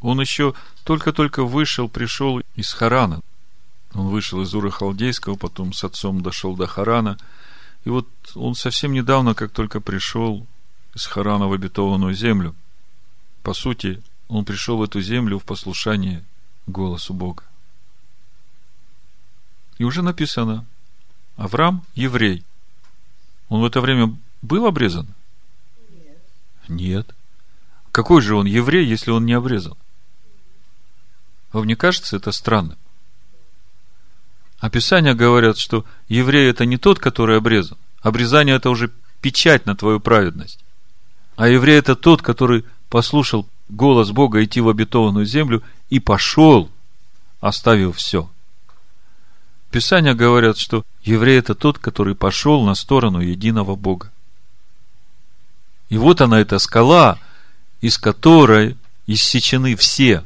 A: Он еще только-только вышел, пришел из Харана. Он вышел из Ура Халдейского, потом с отцом дошел до Харана. И вот он совсем недавно, как только пришел, из Харана в обетованную землю. По сути, он пришел в эту землю в послушание голосу Бога. И уже написано, Авраам – еврей. Он в это время был обрезан? Нет. Какой же он еврей, если он не обрезан? Вам не кажется это странным? Описания говорят, что еврей это не тот, который обрезан. Обрезание это уже печать на твою праведность. А еврей это тот, который послушал голос Бога идти в обетованную землю и пошел, оставив все. Писания говорят, что еврей это тот, который пошел на сторону единого Бога. И вот она, эта скала, из которой иссечены все,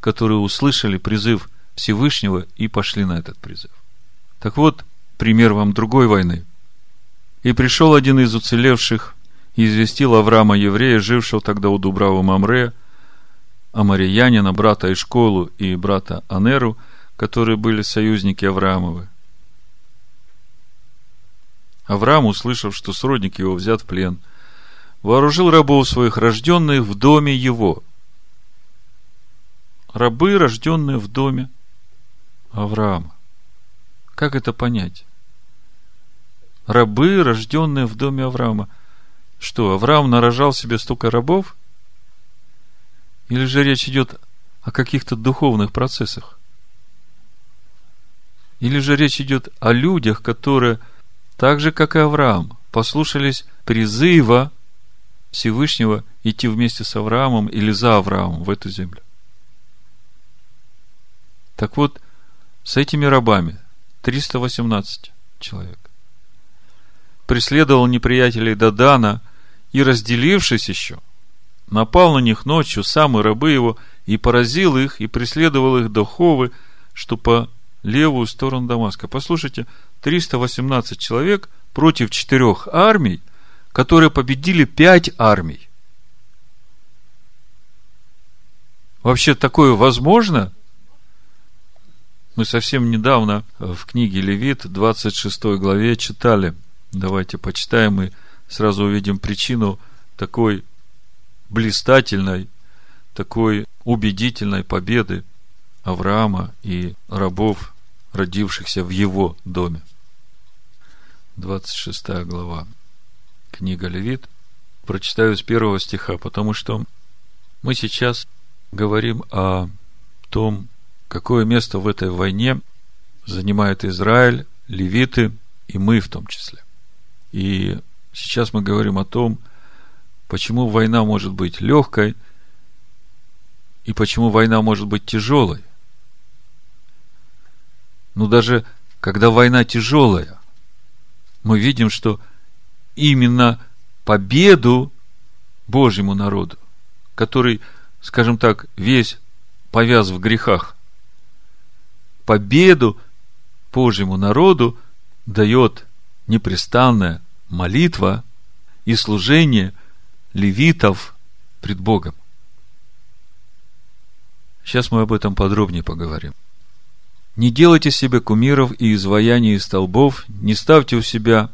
A: которые услышали призыв Всевышнего и пошли на этот призыв. Так вот, пример вам другой войны. И пришел один из уцелевших и известил Авраама еврея, жившего тогда у Дубрава Мамре, Амариянина, брата Ишколу и брата Анеру, которые были союзники Авраамовы. Авраам, услышав, что сродник его взят в плен, вооружил рабов своих, рожденных в доме его. Рабы, рожденные в доме Авраама. Как это понять? Рабы, рожденные в доме Авраама – что, Авраам нарожал себе столько рабов? Или же речь идет о каких-то духовных процессах? Или же речь идет о людях, которые, так же, как и Авраам, послушались призыва Всевышнего идти вместе с Авраамом или за Авраамом в эту землю? Так вот, с этими рабами 318 человек преследовал неприятелей Дадана и, разделившись еще, напал на них ночью сам и рабы его, и поразил их, и преследовал их до Ховы, что по левую сторону Дамаска. Послушайте, 318 человек против четырех армий, которые победили пять армий. Вообще такое возможно? Мы совсем недавно в книге Левит, 26 главе, читали. Давайте почитаем и сразу увидим причину такой блистательной, такой убедительной победы Авраама и рабов, родившихся в его доме. 26 глава. Книга Левит. Прочитаю с первого стиха, потому что мы сейчас говорим о том, какое место в этой войне занимает Израиль, левиты и мы в том числе. И Сейчас мы говорим о том, почему война может быть легкой и почему война может быть тяжелой. Но даже когда война тяжелая, мы видим, что именно победу Божьему народу, который, скажем так, весь повяз в грехах, победу Божьему народу дает непрестанная молитва и служение левитов пред Богом. Сейчас мы об этом подробнее поговорим. Не делайте себе кумиров и изваяний из столбов, не ставьте у себя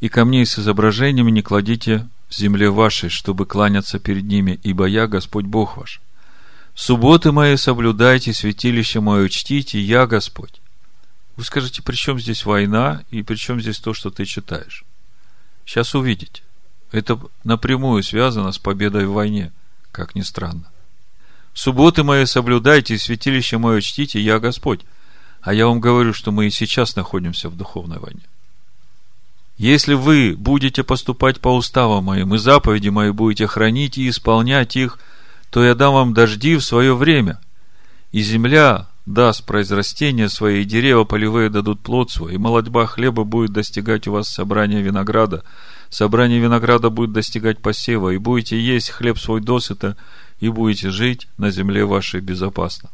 A: и камней с изображениями не кладите в земле вашей, чтобы кланяться перед ними, ибо я Господь Бог ваш. Субботы мои соблюдайте, святилище мое чтите, я Господь. Вы скажете, при чем здесь война и при чем здесь то, что ты читаешь? Сейчас увидите. Это напрямую связано с победой в войне, как ни странно. Субботы мои соблюдайте, святилище мое чтите, я Господь. А я вам говорю, что мы и сейчас находимся в духовной войне. Если вы будете поступать по уставам моим и заповеди мои будете хранить и исполнять их, то я дам вам дожди в свое время, и земля даст произрастение свои, и дерева полевые дадут плод свой, и молодьба хлеба будет достигать у вас собрания винограда, собрание винограда будет достигать посева, и будете есть хлеб свой досыта, и будете жить на земле вашей безопасно.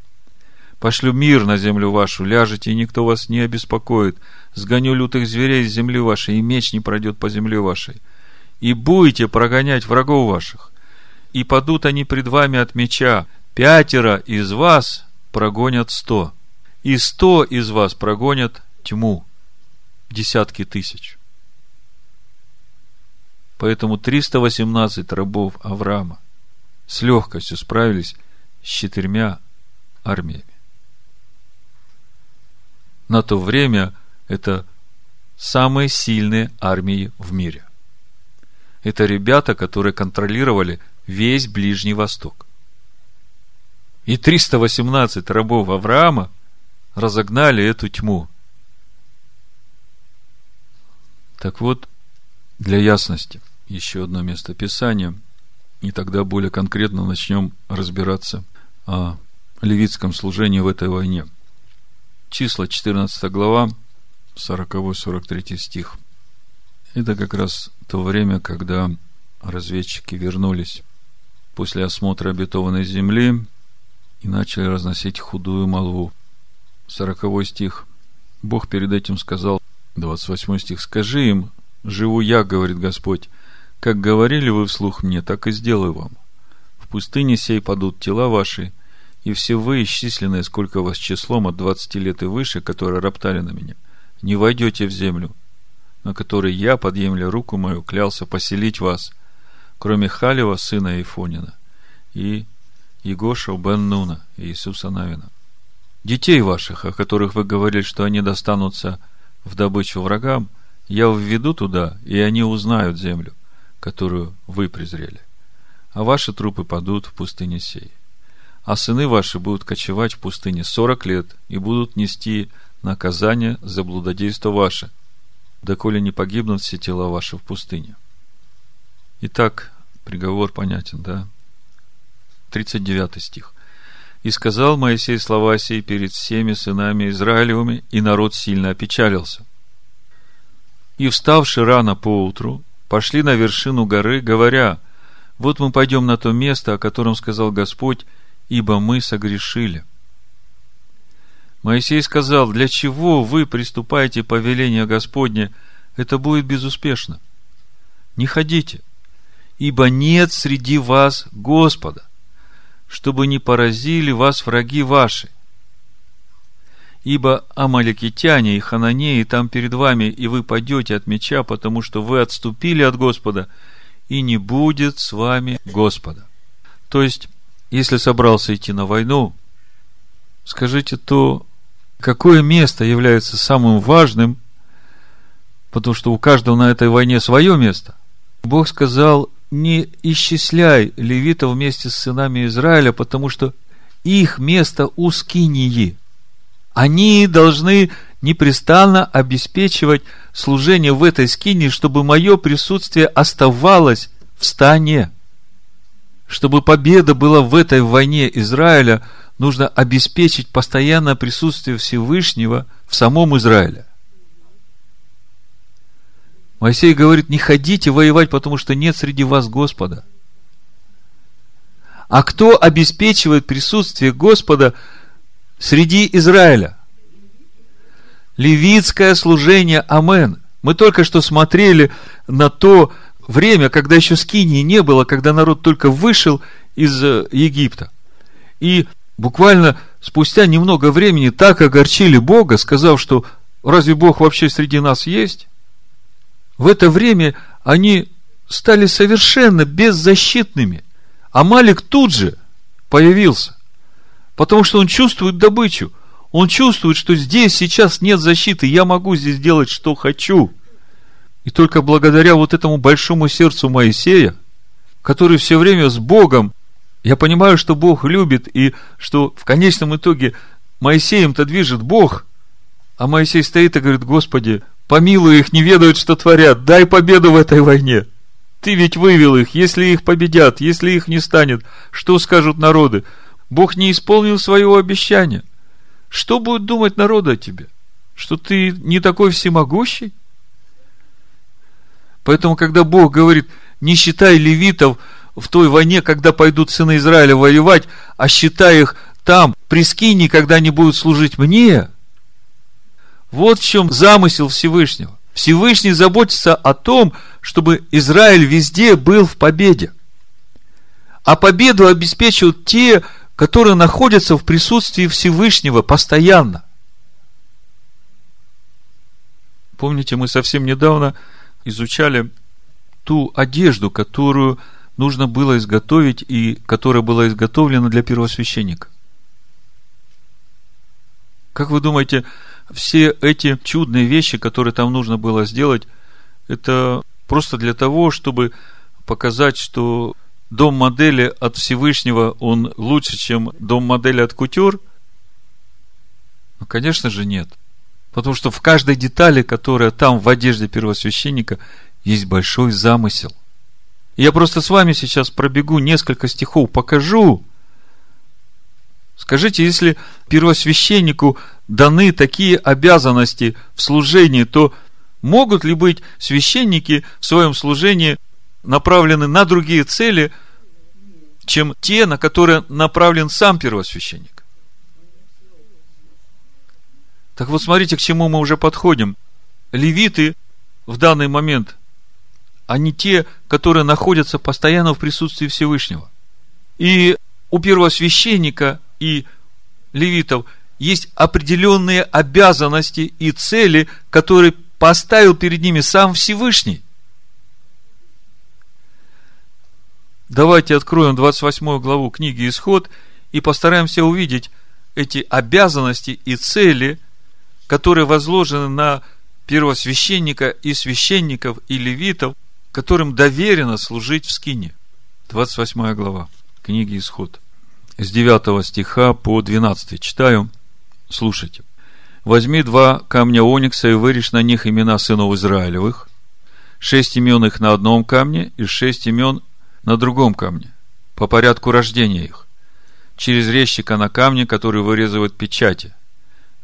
A: Пошлю мир на землю вашу, ляжете, и никто вас не обеспокоит. Сгоню лютых зверей с земли вашей, и меч не пройдет по земле вашей. И будете прогонять врагов ваших. И падут они пред вами от меча. Пятеро из вас прогонят сто. И сто из вас прогонят тьму. Десятки тысяч. Поэтому 318 рабов Авраама с легкостью справились с четырьмя армиями. На то время это самые сильные армии в мире. Это ребята, которые контролировали весь Ближний Восток. И 318 рабов Авраама разогнали эту тьму. Так вот, для ясности, еще одно место Писания – и тогда более конкретно начнем разбираться о левитском служении в этой войне. Числа 14 глава, 40-43 стих. Это как раз то время, когда разведчики вернулись после осмотра обетованной земли и начали разносить худую молву. 40 стих. Бог перед этим сказал, 28 стих, «Скажи им, живу я, говорит Господь, как говорили вы вслух мне, так и сделаю вам. В пустыне сей падут тела ваши, и все вы, исчисленные, сколько вас числом от двадцати лет и выше, которые роптали на меня, не войдете в землю, на которой я, подъемля руку мою, клялся поселить вас, кроме Халева, сына Ифонина, и Егоша бен Нуна, и Иисуса Навина. Детей ваших, о которых вы говорили, что они достанутся в добычу врагам, я введу туда, и они узнают землю которую вы презрели. А ваши трупы падут в пустыне сей. А сыны ваши будут кочевать в пустыне сорок лет и будут нести наказание за блудодейство ваше, доколе не погибнут все тела ваши в пустыне. Итак, приговор понятен, да? 39 стих. «И сказал Моисей слова сей перед всеми сынами Израилевыми, и народ сильно опечалился. И, вставши рано поутру, пошли на вершину горы, говоря, вот мы пойдем на то место, о котором сказал Господь, ибо мы согрешили. Моисей сказал, для чего вы приступаете по велению Господне, это будет безуспешно. Не ходите, ибо нет среди вас Господа, чтобы не поразили вас враги ваши ибо амаликитяне и хананеи там перед вами, и вы пойдете от меча, потому что вы отступили от Господа, и не будет с вами Господа. То есть, если собрался идти на войну, скажите, то какое место является самым важным, потому что у каждого на этой войне свое место. Бог сказал, не исчисляй левитов вместе с сынами Израиля, потому что их место у Скинии – они должны непрестанно обеспечивать служение в этой скине, чтобы мое присутствие оставалось в стане. Чтобы победа была в этой войне Израиля, нужно обеспечить постоянное присутствие Всевышнего в самом Израиле. Моисей говорит, не ходите воевать, потому что нет среди вас Господа. А кто обеспечивает присутствие Господа среди Израиля. левитское служение Амен. Мы только что смотрели на то время, когда еще скинии не было, когда народ только вышел из э, Египта. И буквально спустя немного времени так огорчили Бога, сказав, что разве Бог вообще среди нас есть? В это время они стали совершенно беззащитными. А Малик тут же появился, потому что он чувствует добычу. Он чувствует, что здесь сейчас нет защиты, я могу здесь делать, что хочу. И только благодаря вот этому большому сердцу Моисея, который все время с Богом, я понимаю, что Бог любит, и что в конечном итоге Моисеем-то движет Бог, а Моисей стоит и говорит, Господи, помилуй их, не ведают, что творят, дай победу в этой войне. Ты ведь вывел их, если их победят, если их не станет, что скажут народы? Бог не исполнил своего обещания. Что будет думать народ о тебе? Что ты не такой всемогущий? Поэтому, когда Бог говорит, не считай левитов в той войне, когда пойдут сыны Израиля воевать, а считай их там, при скине, когда они будут служить мне, вот в чем замысел Всевышнего. Всевышний заботится о том, чтобы Израиль везде был в победе. А победу обеспечивают те, которые находятся в присутствии Всевышнего постоянно. Помните, мы совсем недавно изучали ту одежду, которую нужно было изготовить и которая была изготовлена для первосвященника. Как вы думаете, все эти чудные вещи, которые там нужно было сделать, это просто для того, чтобы показать, что дом модели от Всевышнего, он лучше, чем дом модели от кутюр? Ну, конечно же, нет. Потому что в каждой детали, которая там в одежде первосвященника, есть большой замысел. я просто с вами сейчас пробегу несколько стихов, покажу. Скажите, если первосвященнику даны такие обязанности в служении, то могут ли быть священники в своем служении направлены на другие цели, чем те, на которые направлен сам первосвященник? Так вот, смотрите, к чему мы уже подходим. Левиты в данный момент, они те, которые находятся постоянно в присутствии Всевышнего. И у первосвященника и левитов – есть определенные обязанности и цели, которые поставил перед ними сам Всевышний. Давайте откроем 28 главу книги Исход и постараемся увидеть эти обязанности и цели, которые возложены на первосвященника и священников и левитов, которым доверено служить в скине. 28 глава книги Исход. С 9 стиха по 12 читаю – Слушайте. Возьми два камня оникса и вырежь на них имена сынов Израилевых, шесть имен их на одном камне и шесть имен на другом камне, по порядку рождения их, через резчика на камне, который вырезывает печати.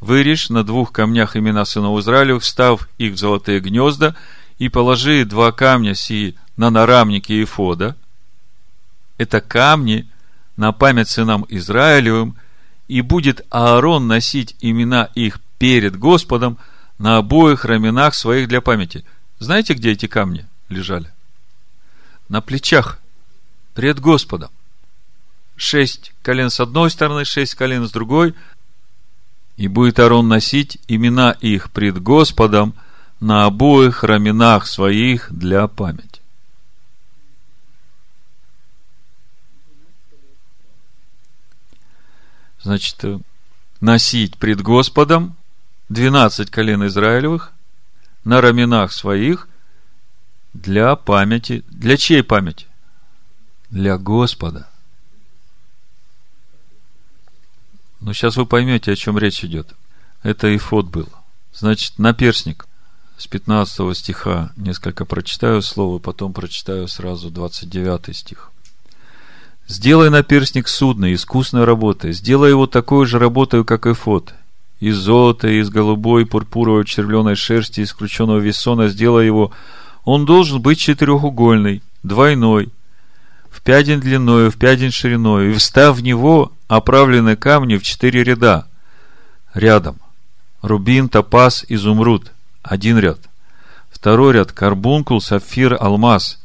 A: Вырежь на двух камнях имена сынов Израилевых, встав их в золотые гнезда, и положи два камня сии на нарамники Ифода. Это камни на память сынам Израилевым – и будет Аарон носить имена их перед Господом на обоих раменах своих для памяти. Знаете, где эти камни лежали? На плечах, пред Господом. Шесть колен с одной стороны, шесть колен с другой. И будет Аарон носить имена их пред Господом на обоих раменах своих для памяти. значит, э, носить пред Господом 12 колен Израилевых на раменах своих для памяти. Для чьей памяти? Для Господа. Но сейчас вы поймете, о чем речь идет. Это ифот был. Значит, наперсник. С 15 стиха несколько прочитаю слово, потом прочитаю сразу 29 стих. Сделай наперстник судный, искусной работы. Сделай его такой же работой, как и фот. Из золота, из голубой, пурпуровой, червленой шерсти, из крученного весона сделай его. Он должен быть четырехугольный, двойной, в пядень длиною, в пядень шириною, и встав в него оправлены камни в четыре ряда, рядом. рубин, топаз, изумруд. Один ряд. Второй ряд – карбункул, сапфир, алмаз.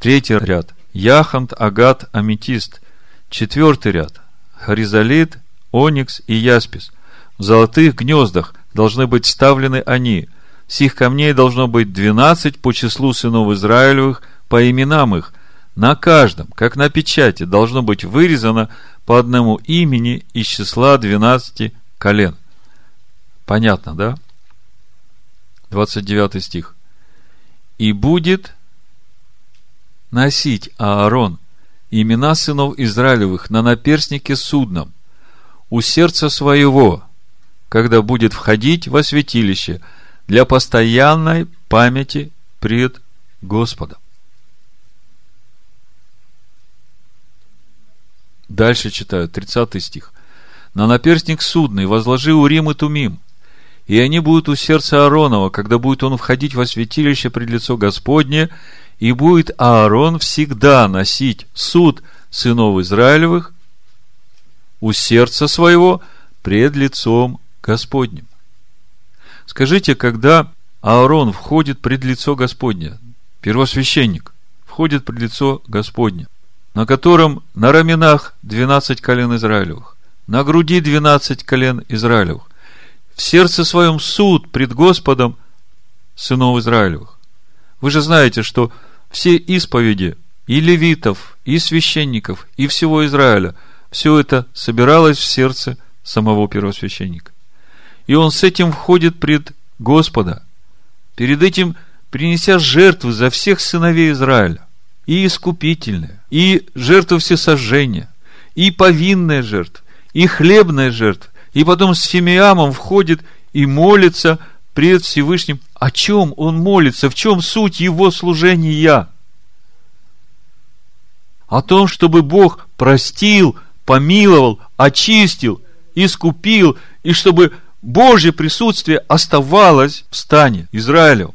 A: Третий ряд – яхонт, агат, аметист. Четвертый ряд – хризолит, оникс и яспис. В золотых гнездах должны быть вставлены они. Сих камней должно быть двенадцать по числу сынов Израилевых, по именам их. На каждом, как на печати, должно быть вырезано по одному имени из числа двенадцати колен. Понятно, да? 29 стих. И будет носить Аарон имена сынов Израилевых на наперстнике судном у сердца своего, когда будет входить во святилище для постоянной памяти пред Господом. Дальше читаю, 30 стих. На наперстник судный возложи Урим и Тумим, и они будут у сердца Ааронова, когда будет он входить во святилище пред лицо Господне, и будет Аарон всегда носить суд сынов Израилевых у сердца своего пред лицом Господним. Скажите, когда Аарон входит пред лицо Господне, первосвященник входит пред лицо Господне, на котором на раменах 12 колен Израилевых, на груди 12 колен Израилевых, в сердце своем суд пред Господом сынов Израилевых. Вы же знаете, что все исповеди и левитов, и священников, и всего Израиля, все это собиралось в сердце самого первосвященника. И он с этим входит пред Господа, перед этим принеся жертвы за всех сыновей Израиля, и искупительные, и жертву всесожжения, и повинные жертвы, и хлебные жертвы, и потом с Фимиамом входит и молится пред Всевышним. О чем он молится? В чем суть его служения? О том, чтобы Бог простил, помиловал, очистил, искупил, и чтобы Божье присутствие оставалось в стане Израилев.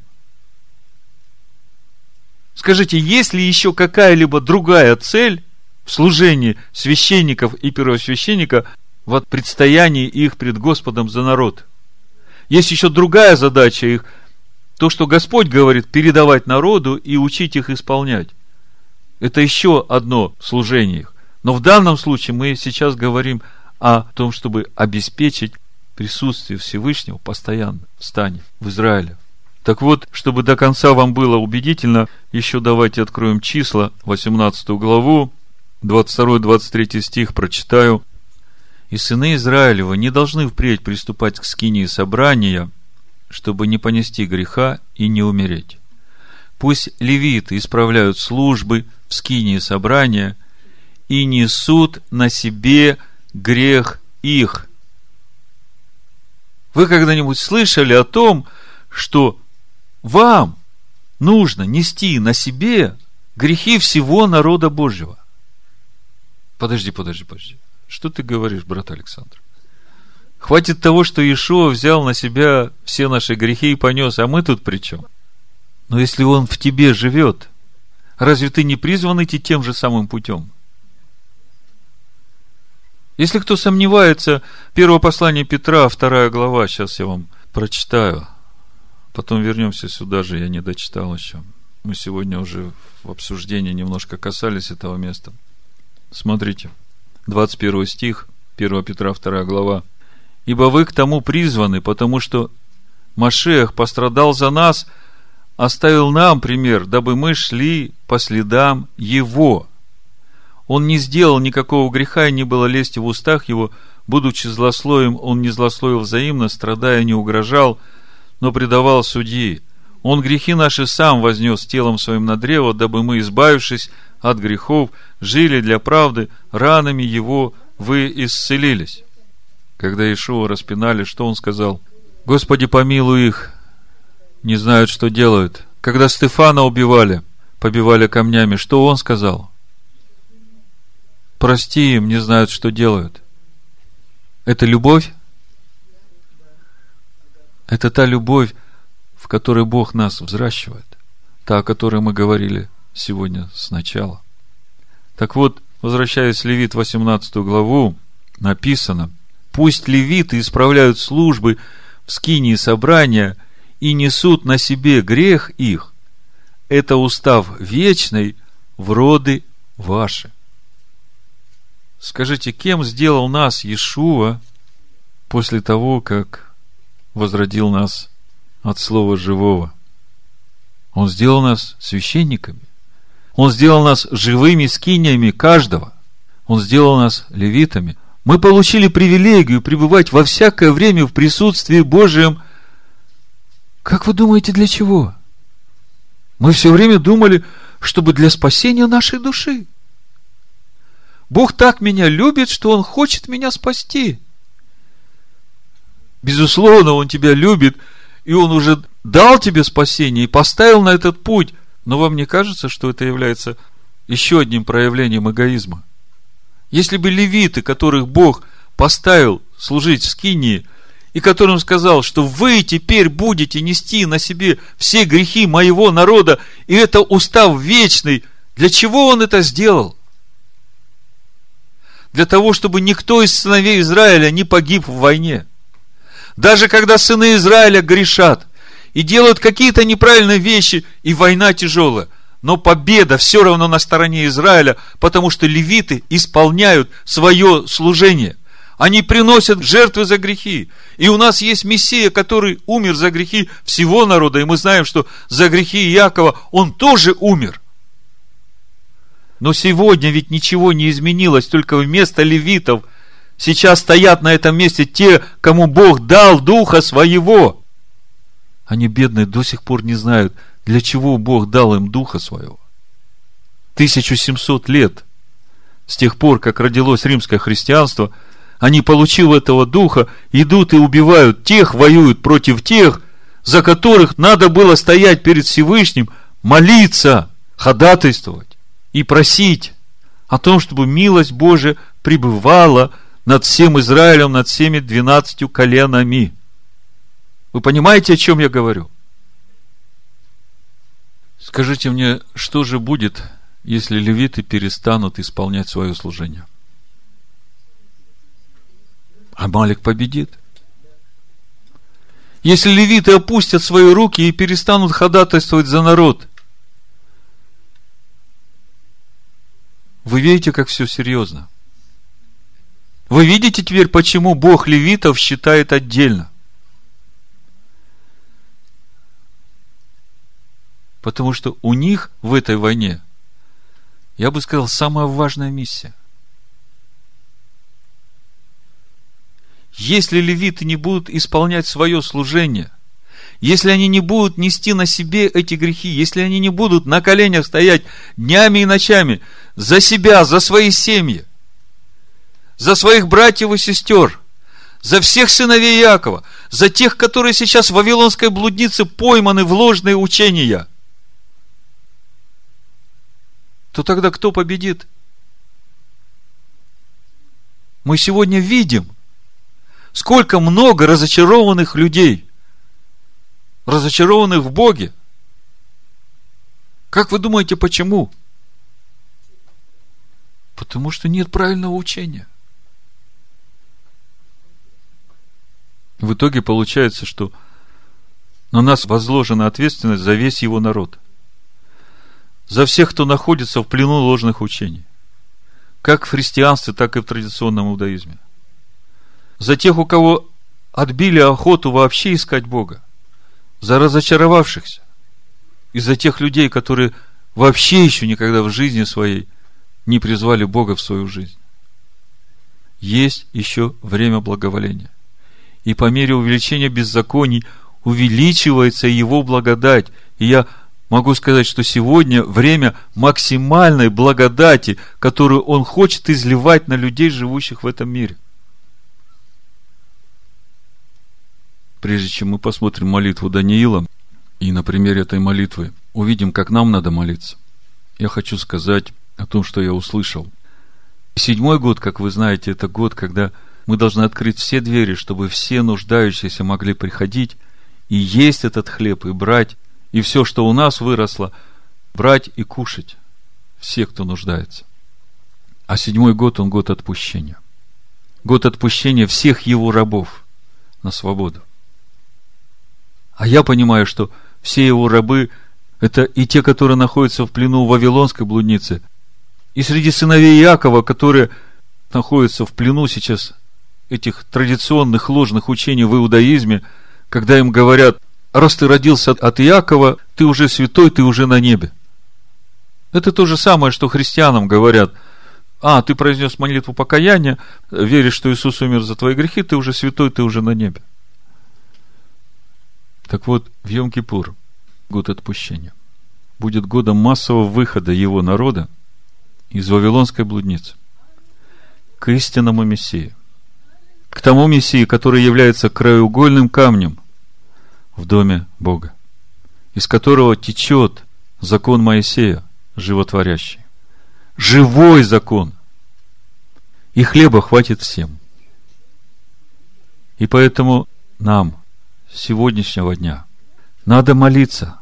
A: Скажите, есть ли еще какая-либо другая цель в служении священников и первосвященника в предстоянии их пред Господом за народ? Есть еще другая задача их, то, что Господь говорит, передавать народу и учить их исполнять. Это еще одно служение их. Но в данном случае мы сейчас говорим о том, чтобы обеспечить присутствие Всевышнего постоянно в стане, в Израиле. Так вот, чтобы до конца вам было убедительно, еще давайте откроем числа, 18 главу, 22-23 стих прочитаю. «И сыны Израилева не должны впредь приступать к скинии собрания, чтобы не понести греха и не умереть. Пусть левиты исправляют службы в скинии собрания и несут на себе грех их». Вы когда-нибудь слышали о том, что вам нужно нести на себе грехи всего народа Божьего. Подожди, подожди, подожди. Что ты говоришь, брат Александр? Хватит того, что Иешуа взял на себя все наши грехи и понес, а мы тут при чем? Но если он в тебе живет, разве ты не призван идти тем же самым путем? Если кто сомневается, первое послание Петра, вторая глава, сейчас я вам прочитаю – Потом вернемся сюда же, я не дочитал еще. Мы сегодня уже в обсуждении немножко касались этого места. Смотрите, 21 стих, 1 Петра 2 глава. «Ибо вы к тому призваны, потому что Машех пострадал за нас, оставил нам пример, дабы мы шли по следам Его. Он не сделал никакого греха, и не было лести в устах Его, будучи злословием, Он не злословил взаимно, страдая, не угрожал – но предавал судьи. Он грехи наши сам вознес телом своим на древо, дабы мы, избавившись от грехов, жили для правды, ранами его вы исцелились. Когда Ишуа распинали, что он сказал? Господи, помилуй их, не знают, что делают. Когда Стефана убивали, побивали камнями, что он сказал? Прости им, не знают, что делают. Это любовь? Это та любовь, в которой Бог нас взращивает. Та, о которой мы говорили сегодня сначала. Так вот, возвращаясь в Левит 18 главу, написано, «Пусть левиты исправляют службы в скинии собрания и несут на себе грех их, это устав вечный в роды ваши. Скажите, кем сделал нас Иешуа после того, как возродил нас от Слова Живого? Он сделал нас священниками. Он сделал нас живыми скиниями каждого. Он сделал нас левитами. Мы получили привилегию пребывать во всякое время в присутствии Божьем. Как вы думаете, для чего? Мы все время думали, чтобы для спасения нашей души. Бог так меня любит, что Он хочет меня спасти. Безусловно, Он тебя любит, и Он уже дал тебе спасение и поставил на этот путь. Но вам не кажется, что это является еще одним проявлением эгоизма? Если бы левиты, которых Бог поставил служить в Скинии, и которым сказал, что вы теперь будете нести на себе все грехи моего народа, и это устав вечный, для чего он это сделал? Для того, чтобы никто из сыновей Израиля не погиб в войне. Даже когда сыны Израиля грешат и делают какие-то неправильные вещи, и война тяжелая, но победа все равно на стороне Израиля, потому что левиты исполняют свое служение – они приносят жертвы за грехи. И у нас есть Мессия, который умер за грехи всего народа. И мы знаем, что за грехи Иакова он тоже умер. Но сегодня ведь ничего не изменилось, только вместо левитов сейчас стоят на этом месте те, кому Бог дал Духа Своего. Они, бедные, до сих пор не знают, для чего Бог дал им Духа Своего. 1700 лет с тех пор, как родилось римское христианство – они, получив этого духа, идут и убивают тех, воюют против тех, за которых надо было стоять перед Всевышним, молиться, ходатайствовать и просить о том, чтобы милость Божия пребывала над всем Израилем, над всеми двенадцатью коленами. Вы понимаете, о чем я говорю? Скажите мне, что же будет, если левиты перестанут исполнять свое служение? Амалик победит. Если левиты опустят свои руки и перестанут ходатайствовать за народ, вы видите, как все серьезно. Вы видите теперь, почему Бог левитов считает отдельно. Потому что у них в этой войне, я бы сказал, самая важная миссия – Если левиты не будут исполнять свое служение, если они не будут нести на себе эти грехи, если они не будут на коленях стоять днями и ночами за себя, за свои семьи, за своих братьев и сестер, за всех сыновей Якова, за тех, которые сейчас в Вавилонской блуднице пойманы в ложные учения, то тогда кто победит? Мы сегодня видим, Сколько много разочарованных людей, разочарованных в Боге. Как вы думаете, почему? Потому что нет правильного учения. В итоге получается, что на нас возложена ответственность за весь его народ. За всех, кто находится в плену ложных учений. Как в христианстве, так и в традиционном иудаизме за тех, у кого отбили охоту вообще искать Бога, за разочаровавшихся, и за тех людей, которые вообще еще никогда в жизни своей не призвали Бога в свою жизнь. Есть еще время благоволения. И по мере увеличения беззаконий увеличивается Его благодать. И я могу сказать, что сегодня время максимальной благодати, которую Он хочет изливать на людей, живущих в этом мире. прежде чем мы посмотрим молитву Даниила, и на примере этой молитвы увидим, как нам надо молиться, я хочу сказать о том, что я услышал. Седьмой год, как вы знаете, это год, когда мы должны открыть все двери, чтобы все нуждающиеся могли приходить и есть этот хлеб, и брать, и все, что у нас выросло, брать и кушать. Все, кто нуждается. А седьмой год, он год отпущения. Год отпущения всех его рабов на свободу. А я понимаю, что все его рабы – это и те, которые находятся в плену в Вавилонской блуднице, и среди сыновей Якова, которые находятся в плену сейчас этих традиционных ложных учений в иудаизме, когда им говорят, раз ты родился от Иакова, ты уже святой, ты уже на небе. Это то же самое, что христианам говорят, а, ты произнес молитву покаяния, веришь, что Иисус умер за твои грехи, ты уже святой, ты уже на небе. Так вот, в Йом-Кипур, год отпущения, будет годом массового выхода его народа из Вавилонской блудницы к истинному Мессии, к тому Мессии, который является краеугольным камнем в доме Бога, из которого течет закон Моисея, животворящий. Живой закон. И хлеба хватит всем. И поэтому нам сегодняшнего дня надо молиться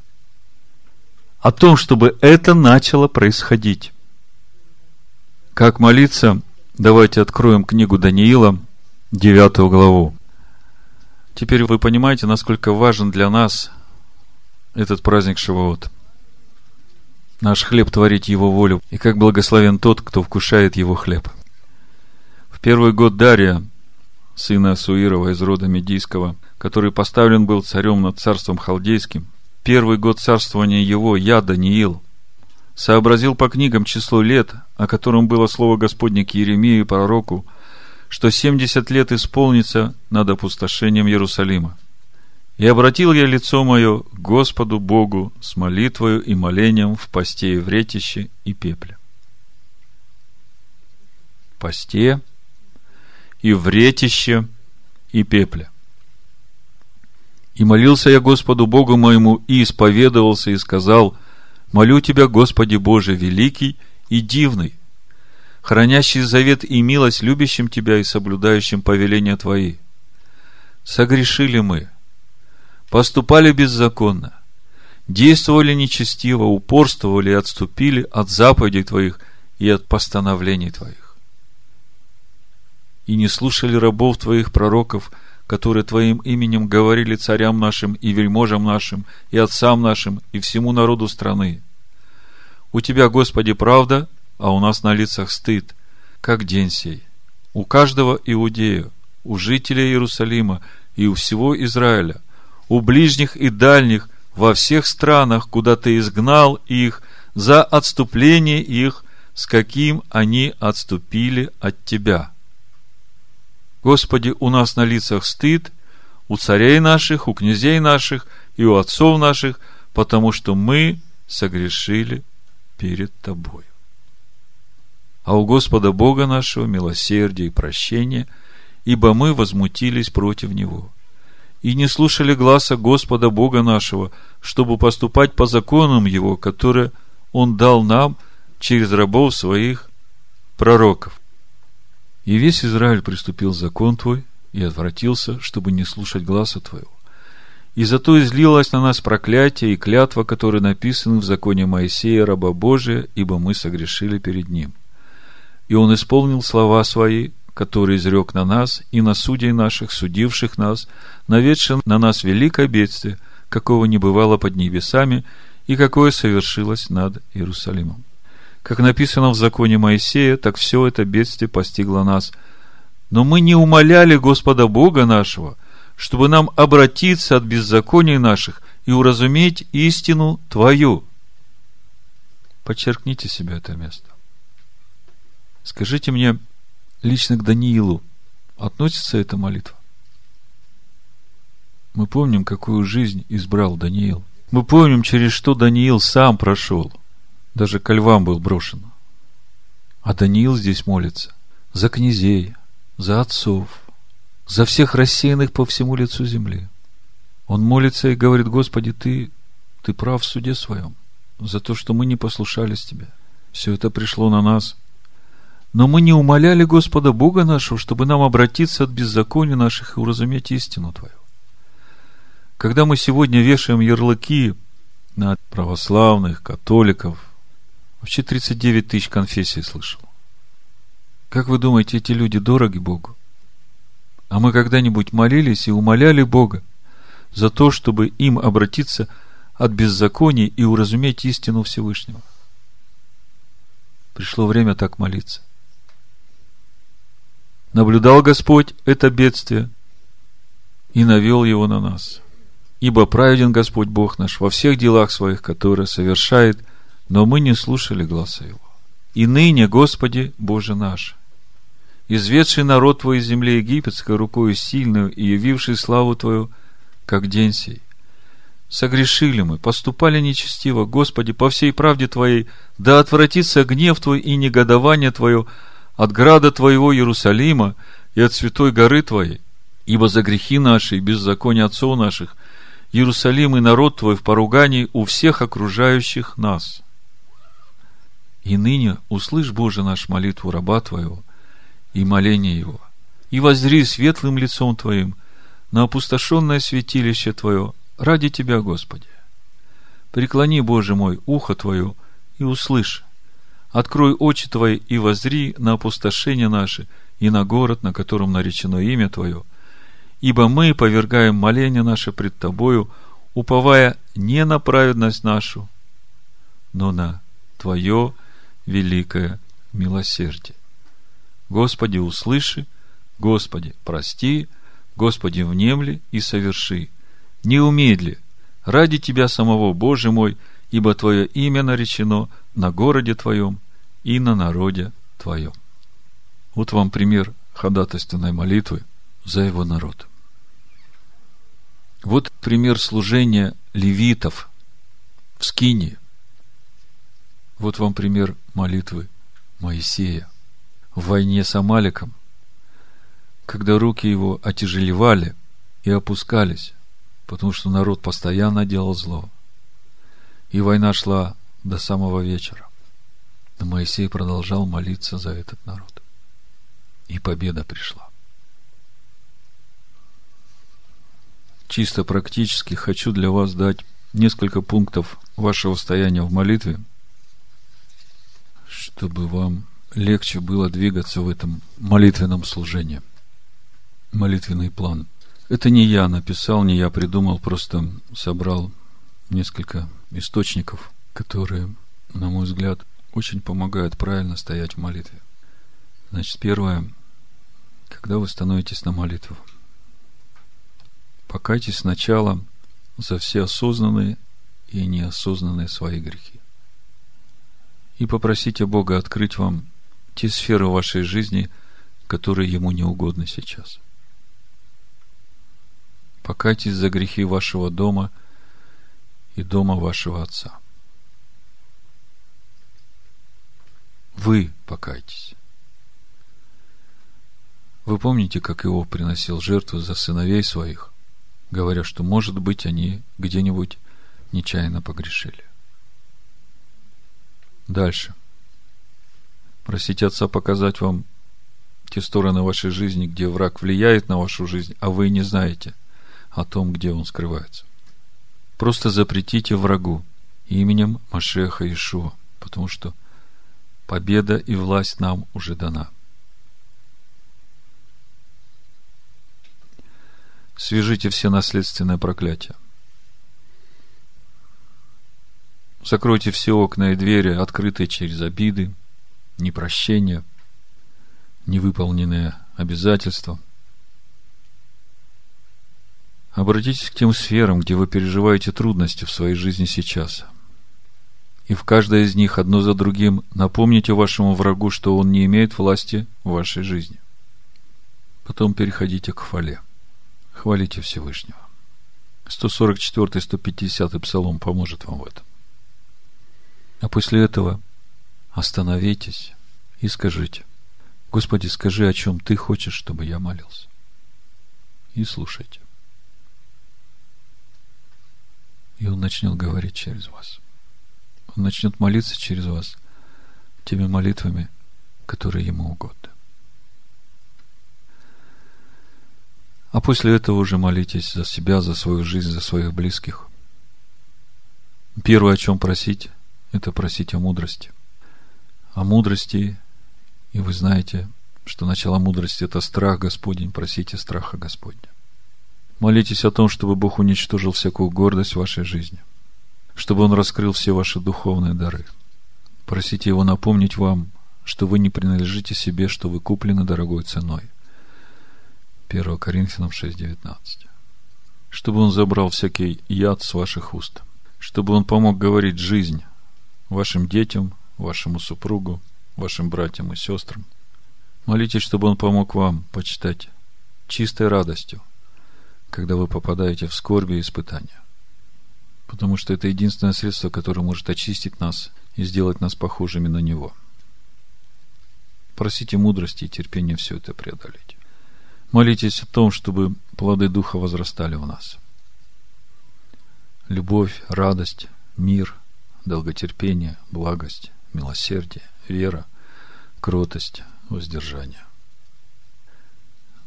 A: о том, чтобы это начало происходить. Как молиться? Давайте откроем книгу Даниила, 9 главу. Теперь вы понимаете, насколько важен для нас этот праздник Шивоот. Наш хлеб творить его волю, и как благословен тот, кто вкушает его хлеб. В первый год Дария, сына Суирова из рода Медийского, который поставлен был царем над царством халдейским, первый год царствования его, я, Даниил, сообразил по книгам число лет, о котором было слово Господне к Еремии пророку – что семьдесят лет исполнится над опустошением Иерусалима. И обратил я лицо мое к Господу Богу с молитвою и молением в посте и вретище и пепле. Посте и вретище и пепле. И молился я Господу Богу моему, и исповедовался, и сказал, «Молю Тебя, Господи Боже, великий и дивный, хранящий завет и милость любящим Тебя и соблюдающим повеления Твои. Согрешили мы, поступали беззаконно, действовали нечестиво, упорствовали и отступили от заповедей Твоих и от постановлений Твоих. И не слушали рабов Твоих пророков, которые Твоим именем говорили царям нашим и вельможам нашим, и отцам нашим, и всему народу страны. У Тебя, Господи, правда – а у нас на лицах стыд, как день сей. У каждого иудея, у жителей Иерусалима и у всего Израиля, у ближних и дальних, во всех странах, куда ты изгнал их, за отступление их, с каким они отступили от тебя. Господи, у нас на лицах стыд, у царей наших, у князей наших и у отцов наших, потому что мы согрешили перед Тобой а у Господа Бога нашего милосердие и прощение, ибо мы возмутились против Него. И не слушали гласа Господа Бога нашего, чтобы поступать по законам Его, которые Он дал нам через рабов своих пророков. И весь Израиль приступил закон Твой и отвратился, чтобы не слушать гласа Твоего. И зато излилось на нас проклятие и клятва, которые написаны в законе Моисея, раба Божия, ибо мы согрешили перед Ним и он исполнил слова свои, которые изрек на нас и на судей наших, судивших нас, наведшим на нас великое бедствие, какого не бывало под небесами и какое совершилось над Иерусалимом. Как написано в законе Моисея, так все это бедствие постигло нас. Но мы не умоляли Господа Бога нашего, чтобы нам обратиться от беззаконий наших и уразуметь истину Твою. Подчеркните себе это место. Скажите мне, лично к Даниилу относится эта молитва? Мы помним, какую жизнь избрал Даниил. Мы помним, через что Даниил сам прошел. Даже ко львам был брошен. А Даниил здесь молится за князей, за отцов, за всех рассеянных по всему лицу земли. Он молится и говорит, Господи, Ты, Ты прав в суде своем за то, что мы не послушались Тебе. Все это пришло на нас – но мы не умоляли Господа Бога нашего, чтобы нам обратиться от беззакония наших и уразуметь истину Твою. Когда мы сегодня вешаем ярлыки на православных, католиков, вообще 39 тысяч конфессий слышал. Как вы думаете, эти люди дороги Богу? А мы когда-нибудь молились и умоляли Бога, за то, чтобы им обратиться от беззаконий и уразуметь истину Всевышнего. Пришло время так молиться. Наблюдал Господь это бедствие и навел его на нас. Ибо праведен Господь Бог наш во всех делах своих, которые совершает, но мы не слушали гласа Его. И ныне, Господи, Боже наш, изведший народ Твой из земли египетской рукою сильную и явивший славу Твою, как день сей. Согрешили мы, поступали нечестиво, Господи, по всей правде Твоей, да отвратится гнев Твой и негодование Твое от града Твоего Иерусалима и от святой горы Твоей, ибо за грехи наши и беззакония отцов наших Иерусалим и народ Твой в поругании у всех окружающих нас. И ныне услышь, Боже, наш молитву раба Твоего и моление его, и воззри светлым лицом Твоим на опустошенное святилище Твое ради Тебя, Господи. Преклони, Боже мой, ухо Твое и услышь. Открой очи Твои и воззри на опустошение наше и на город, на котором наречено имя Твое, ибо мы повергаем моление наше пред Тобою, уповая не на праведность нашу, но на Твое великое милосердие. Господи, услыши, Господи, прости, Господи, внемли и соверши. Не умедли, ради Тебя самого, Боже мой, ибо Твое имя наречено на городе Твоем и на народе Твоем. Вот вам пример ходатайственной молитвы за его народ. Вот пример служения левитов в Скинии. Вот вам пример молитвы Моисея в войне с Амаликом, когда руки его отяжелевали и опускались, потому что народ постоянно делал зло. И война шла до самого вечера. Но Моисей продолжал молиться за этот народ. И победа пришла. чисто практически хочу для вас дать несколько пунктов вашего стояния в молитве, чтобы вам легче было двигаться в этом молитвенном служении. Молитвенный план. Это не я написал, не я придумал, просто собрал несколько источников, которые, на мой взгляд, очень помогают правильно стоять в молитве. Значит, первое, когда вы становитесь на молитву – Покайтесь сначала за все осознанные и неосознанные свои грехи. И попросите Бога открыть вам те сферы вашей жизни, которые Ему не угодны сейчас. Покайтесь за грехи вашего дома и дома вашего отца. Вы покайтесь. Вы помните, как Иов приносил жертву за сыновей своих? говоря, что, может быть, они где-нибудь нечаянно погрешили. Дальше. Просите Отца показать вам те стороны вашей жизни, где враг влияет на вашу жизнь, а вы не знаете о том, где он скрывается. Просто запретите врагу именем Машеха Ишуа, потому что победа и власть нам уже дана – свяжите все наследственные проклятия. Закройте все окна и двери, открытые через обиды, непрощение, невыполненные обязательства. Обратитесь к тем сферам, где вы переживаете трудности в своей жизни сейчас. И в каждой из них одно за другим напомните вашему врагу, что он не имеет власти в вашей жизни. Потом переходите к хвале. Хвалите Всевышнего. 144-150 псалом поможет вам в этом. А после этого остановитесь и скажите, Господи, скажи, о чем Ты хочешь, чтобы я молился. И слушайте. И Он начнет говорить через вас. Он начнет молиться через вас теми молитвами, которые Ему угодны. А после этого уже молитесь за себя, за свою жизнь, за своих близких. Первое, о чем просить, это просить о мудрости. О мудрости, и вы знаете, что начало мудрости – это страх Господень, просите страха Господня. Молитесь о том, чтобы Бог уничтожил всякую гордость в вашей жизни, чтобы Он раскрыл все ваши духовные дары. Просите Его напомнить вам, что вы не принадлежите себе, что вы куплены дорогой ценой. 1 Коринфянам 6.19 Чтобы Он забрал всякий яд с ваших уст, чтобы Он помог говорить жизнь вашим детям, вашему супругу, вашим братьям и сестрам. Молитесь, чтобы Он помог вам почитать чистой радостью, когда вы попадаете в скорби и испытания. Потому что это единственное средство, которое может очистить нас и сделать нас похожими на Него. Просите мудрости и терпения все это преодолеть. Молитесь о том, чтобы плоды Духа возрастали у нас. Любовь, радость, мир, долготерпение, благость, милосердие, вера, кротость, воздержание.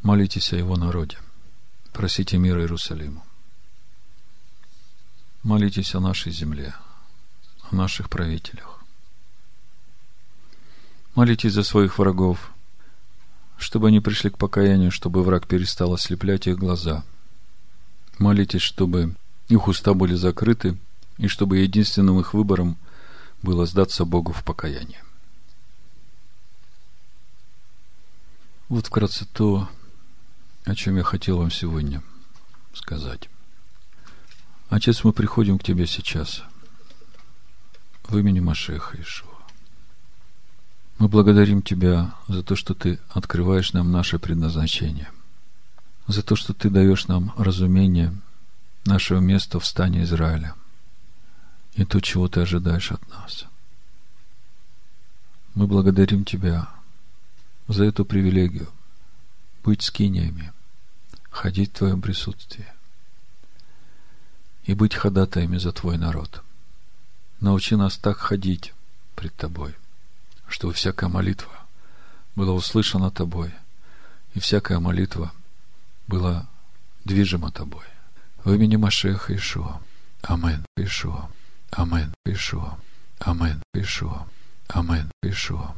A: Молитесь о Его народе. Просите мира Иерусалиму. Молитесь о нашей земле, о наших правителях. Молитесь за своих врагов, чтобы они пришли к покаянию, чтобы враг перестал ослеплять их глаза. Молитесь, чтобы их уста были закрыты, и чтобы единственным их выбором было сдаться Богу в покаяние. Вот вкратце то, о чем я хотел вам сегодня сказать. Отец, мы приходим к Тебе сейчас в имени Машеха Ишуа. Мы благодарим Тебя за то, что Ты открываешь нам наше предназначение, за то, что Ты даешь нам разумение нашего места в стане Израиля и то, чего Ты ожидаешь от нас. Мы благодарим Тебя за эту привилегию быть скиниями, ходить в Твоем присутствии и быть ходатаями за Твой народ. Научи нас так ходить пред Тобой, чтобы всякая молитва была услышана Тобой, и всякая молитва была движима Тобой. В имени Машеха Ишуа. Амен. Ишуа. Амен. Ишуа. Амен. Ишуа. Амен. Ишуа.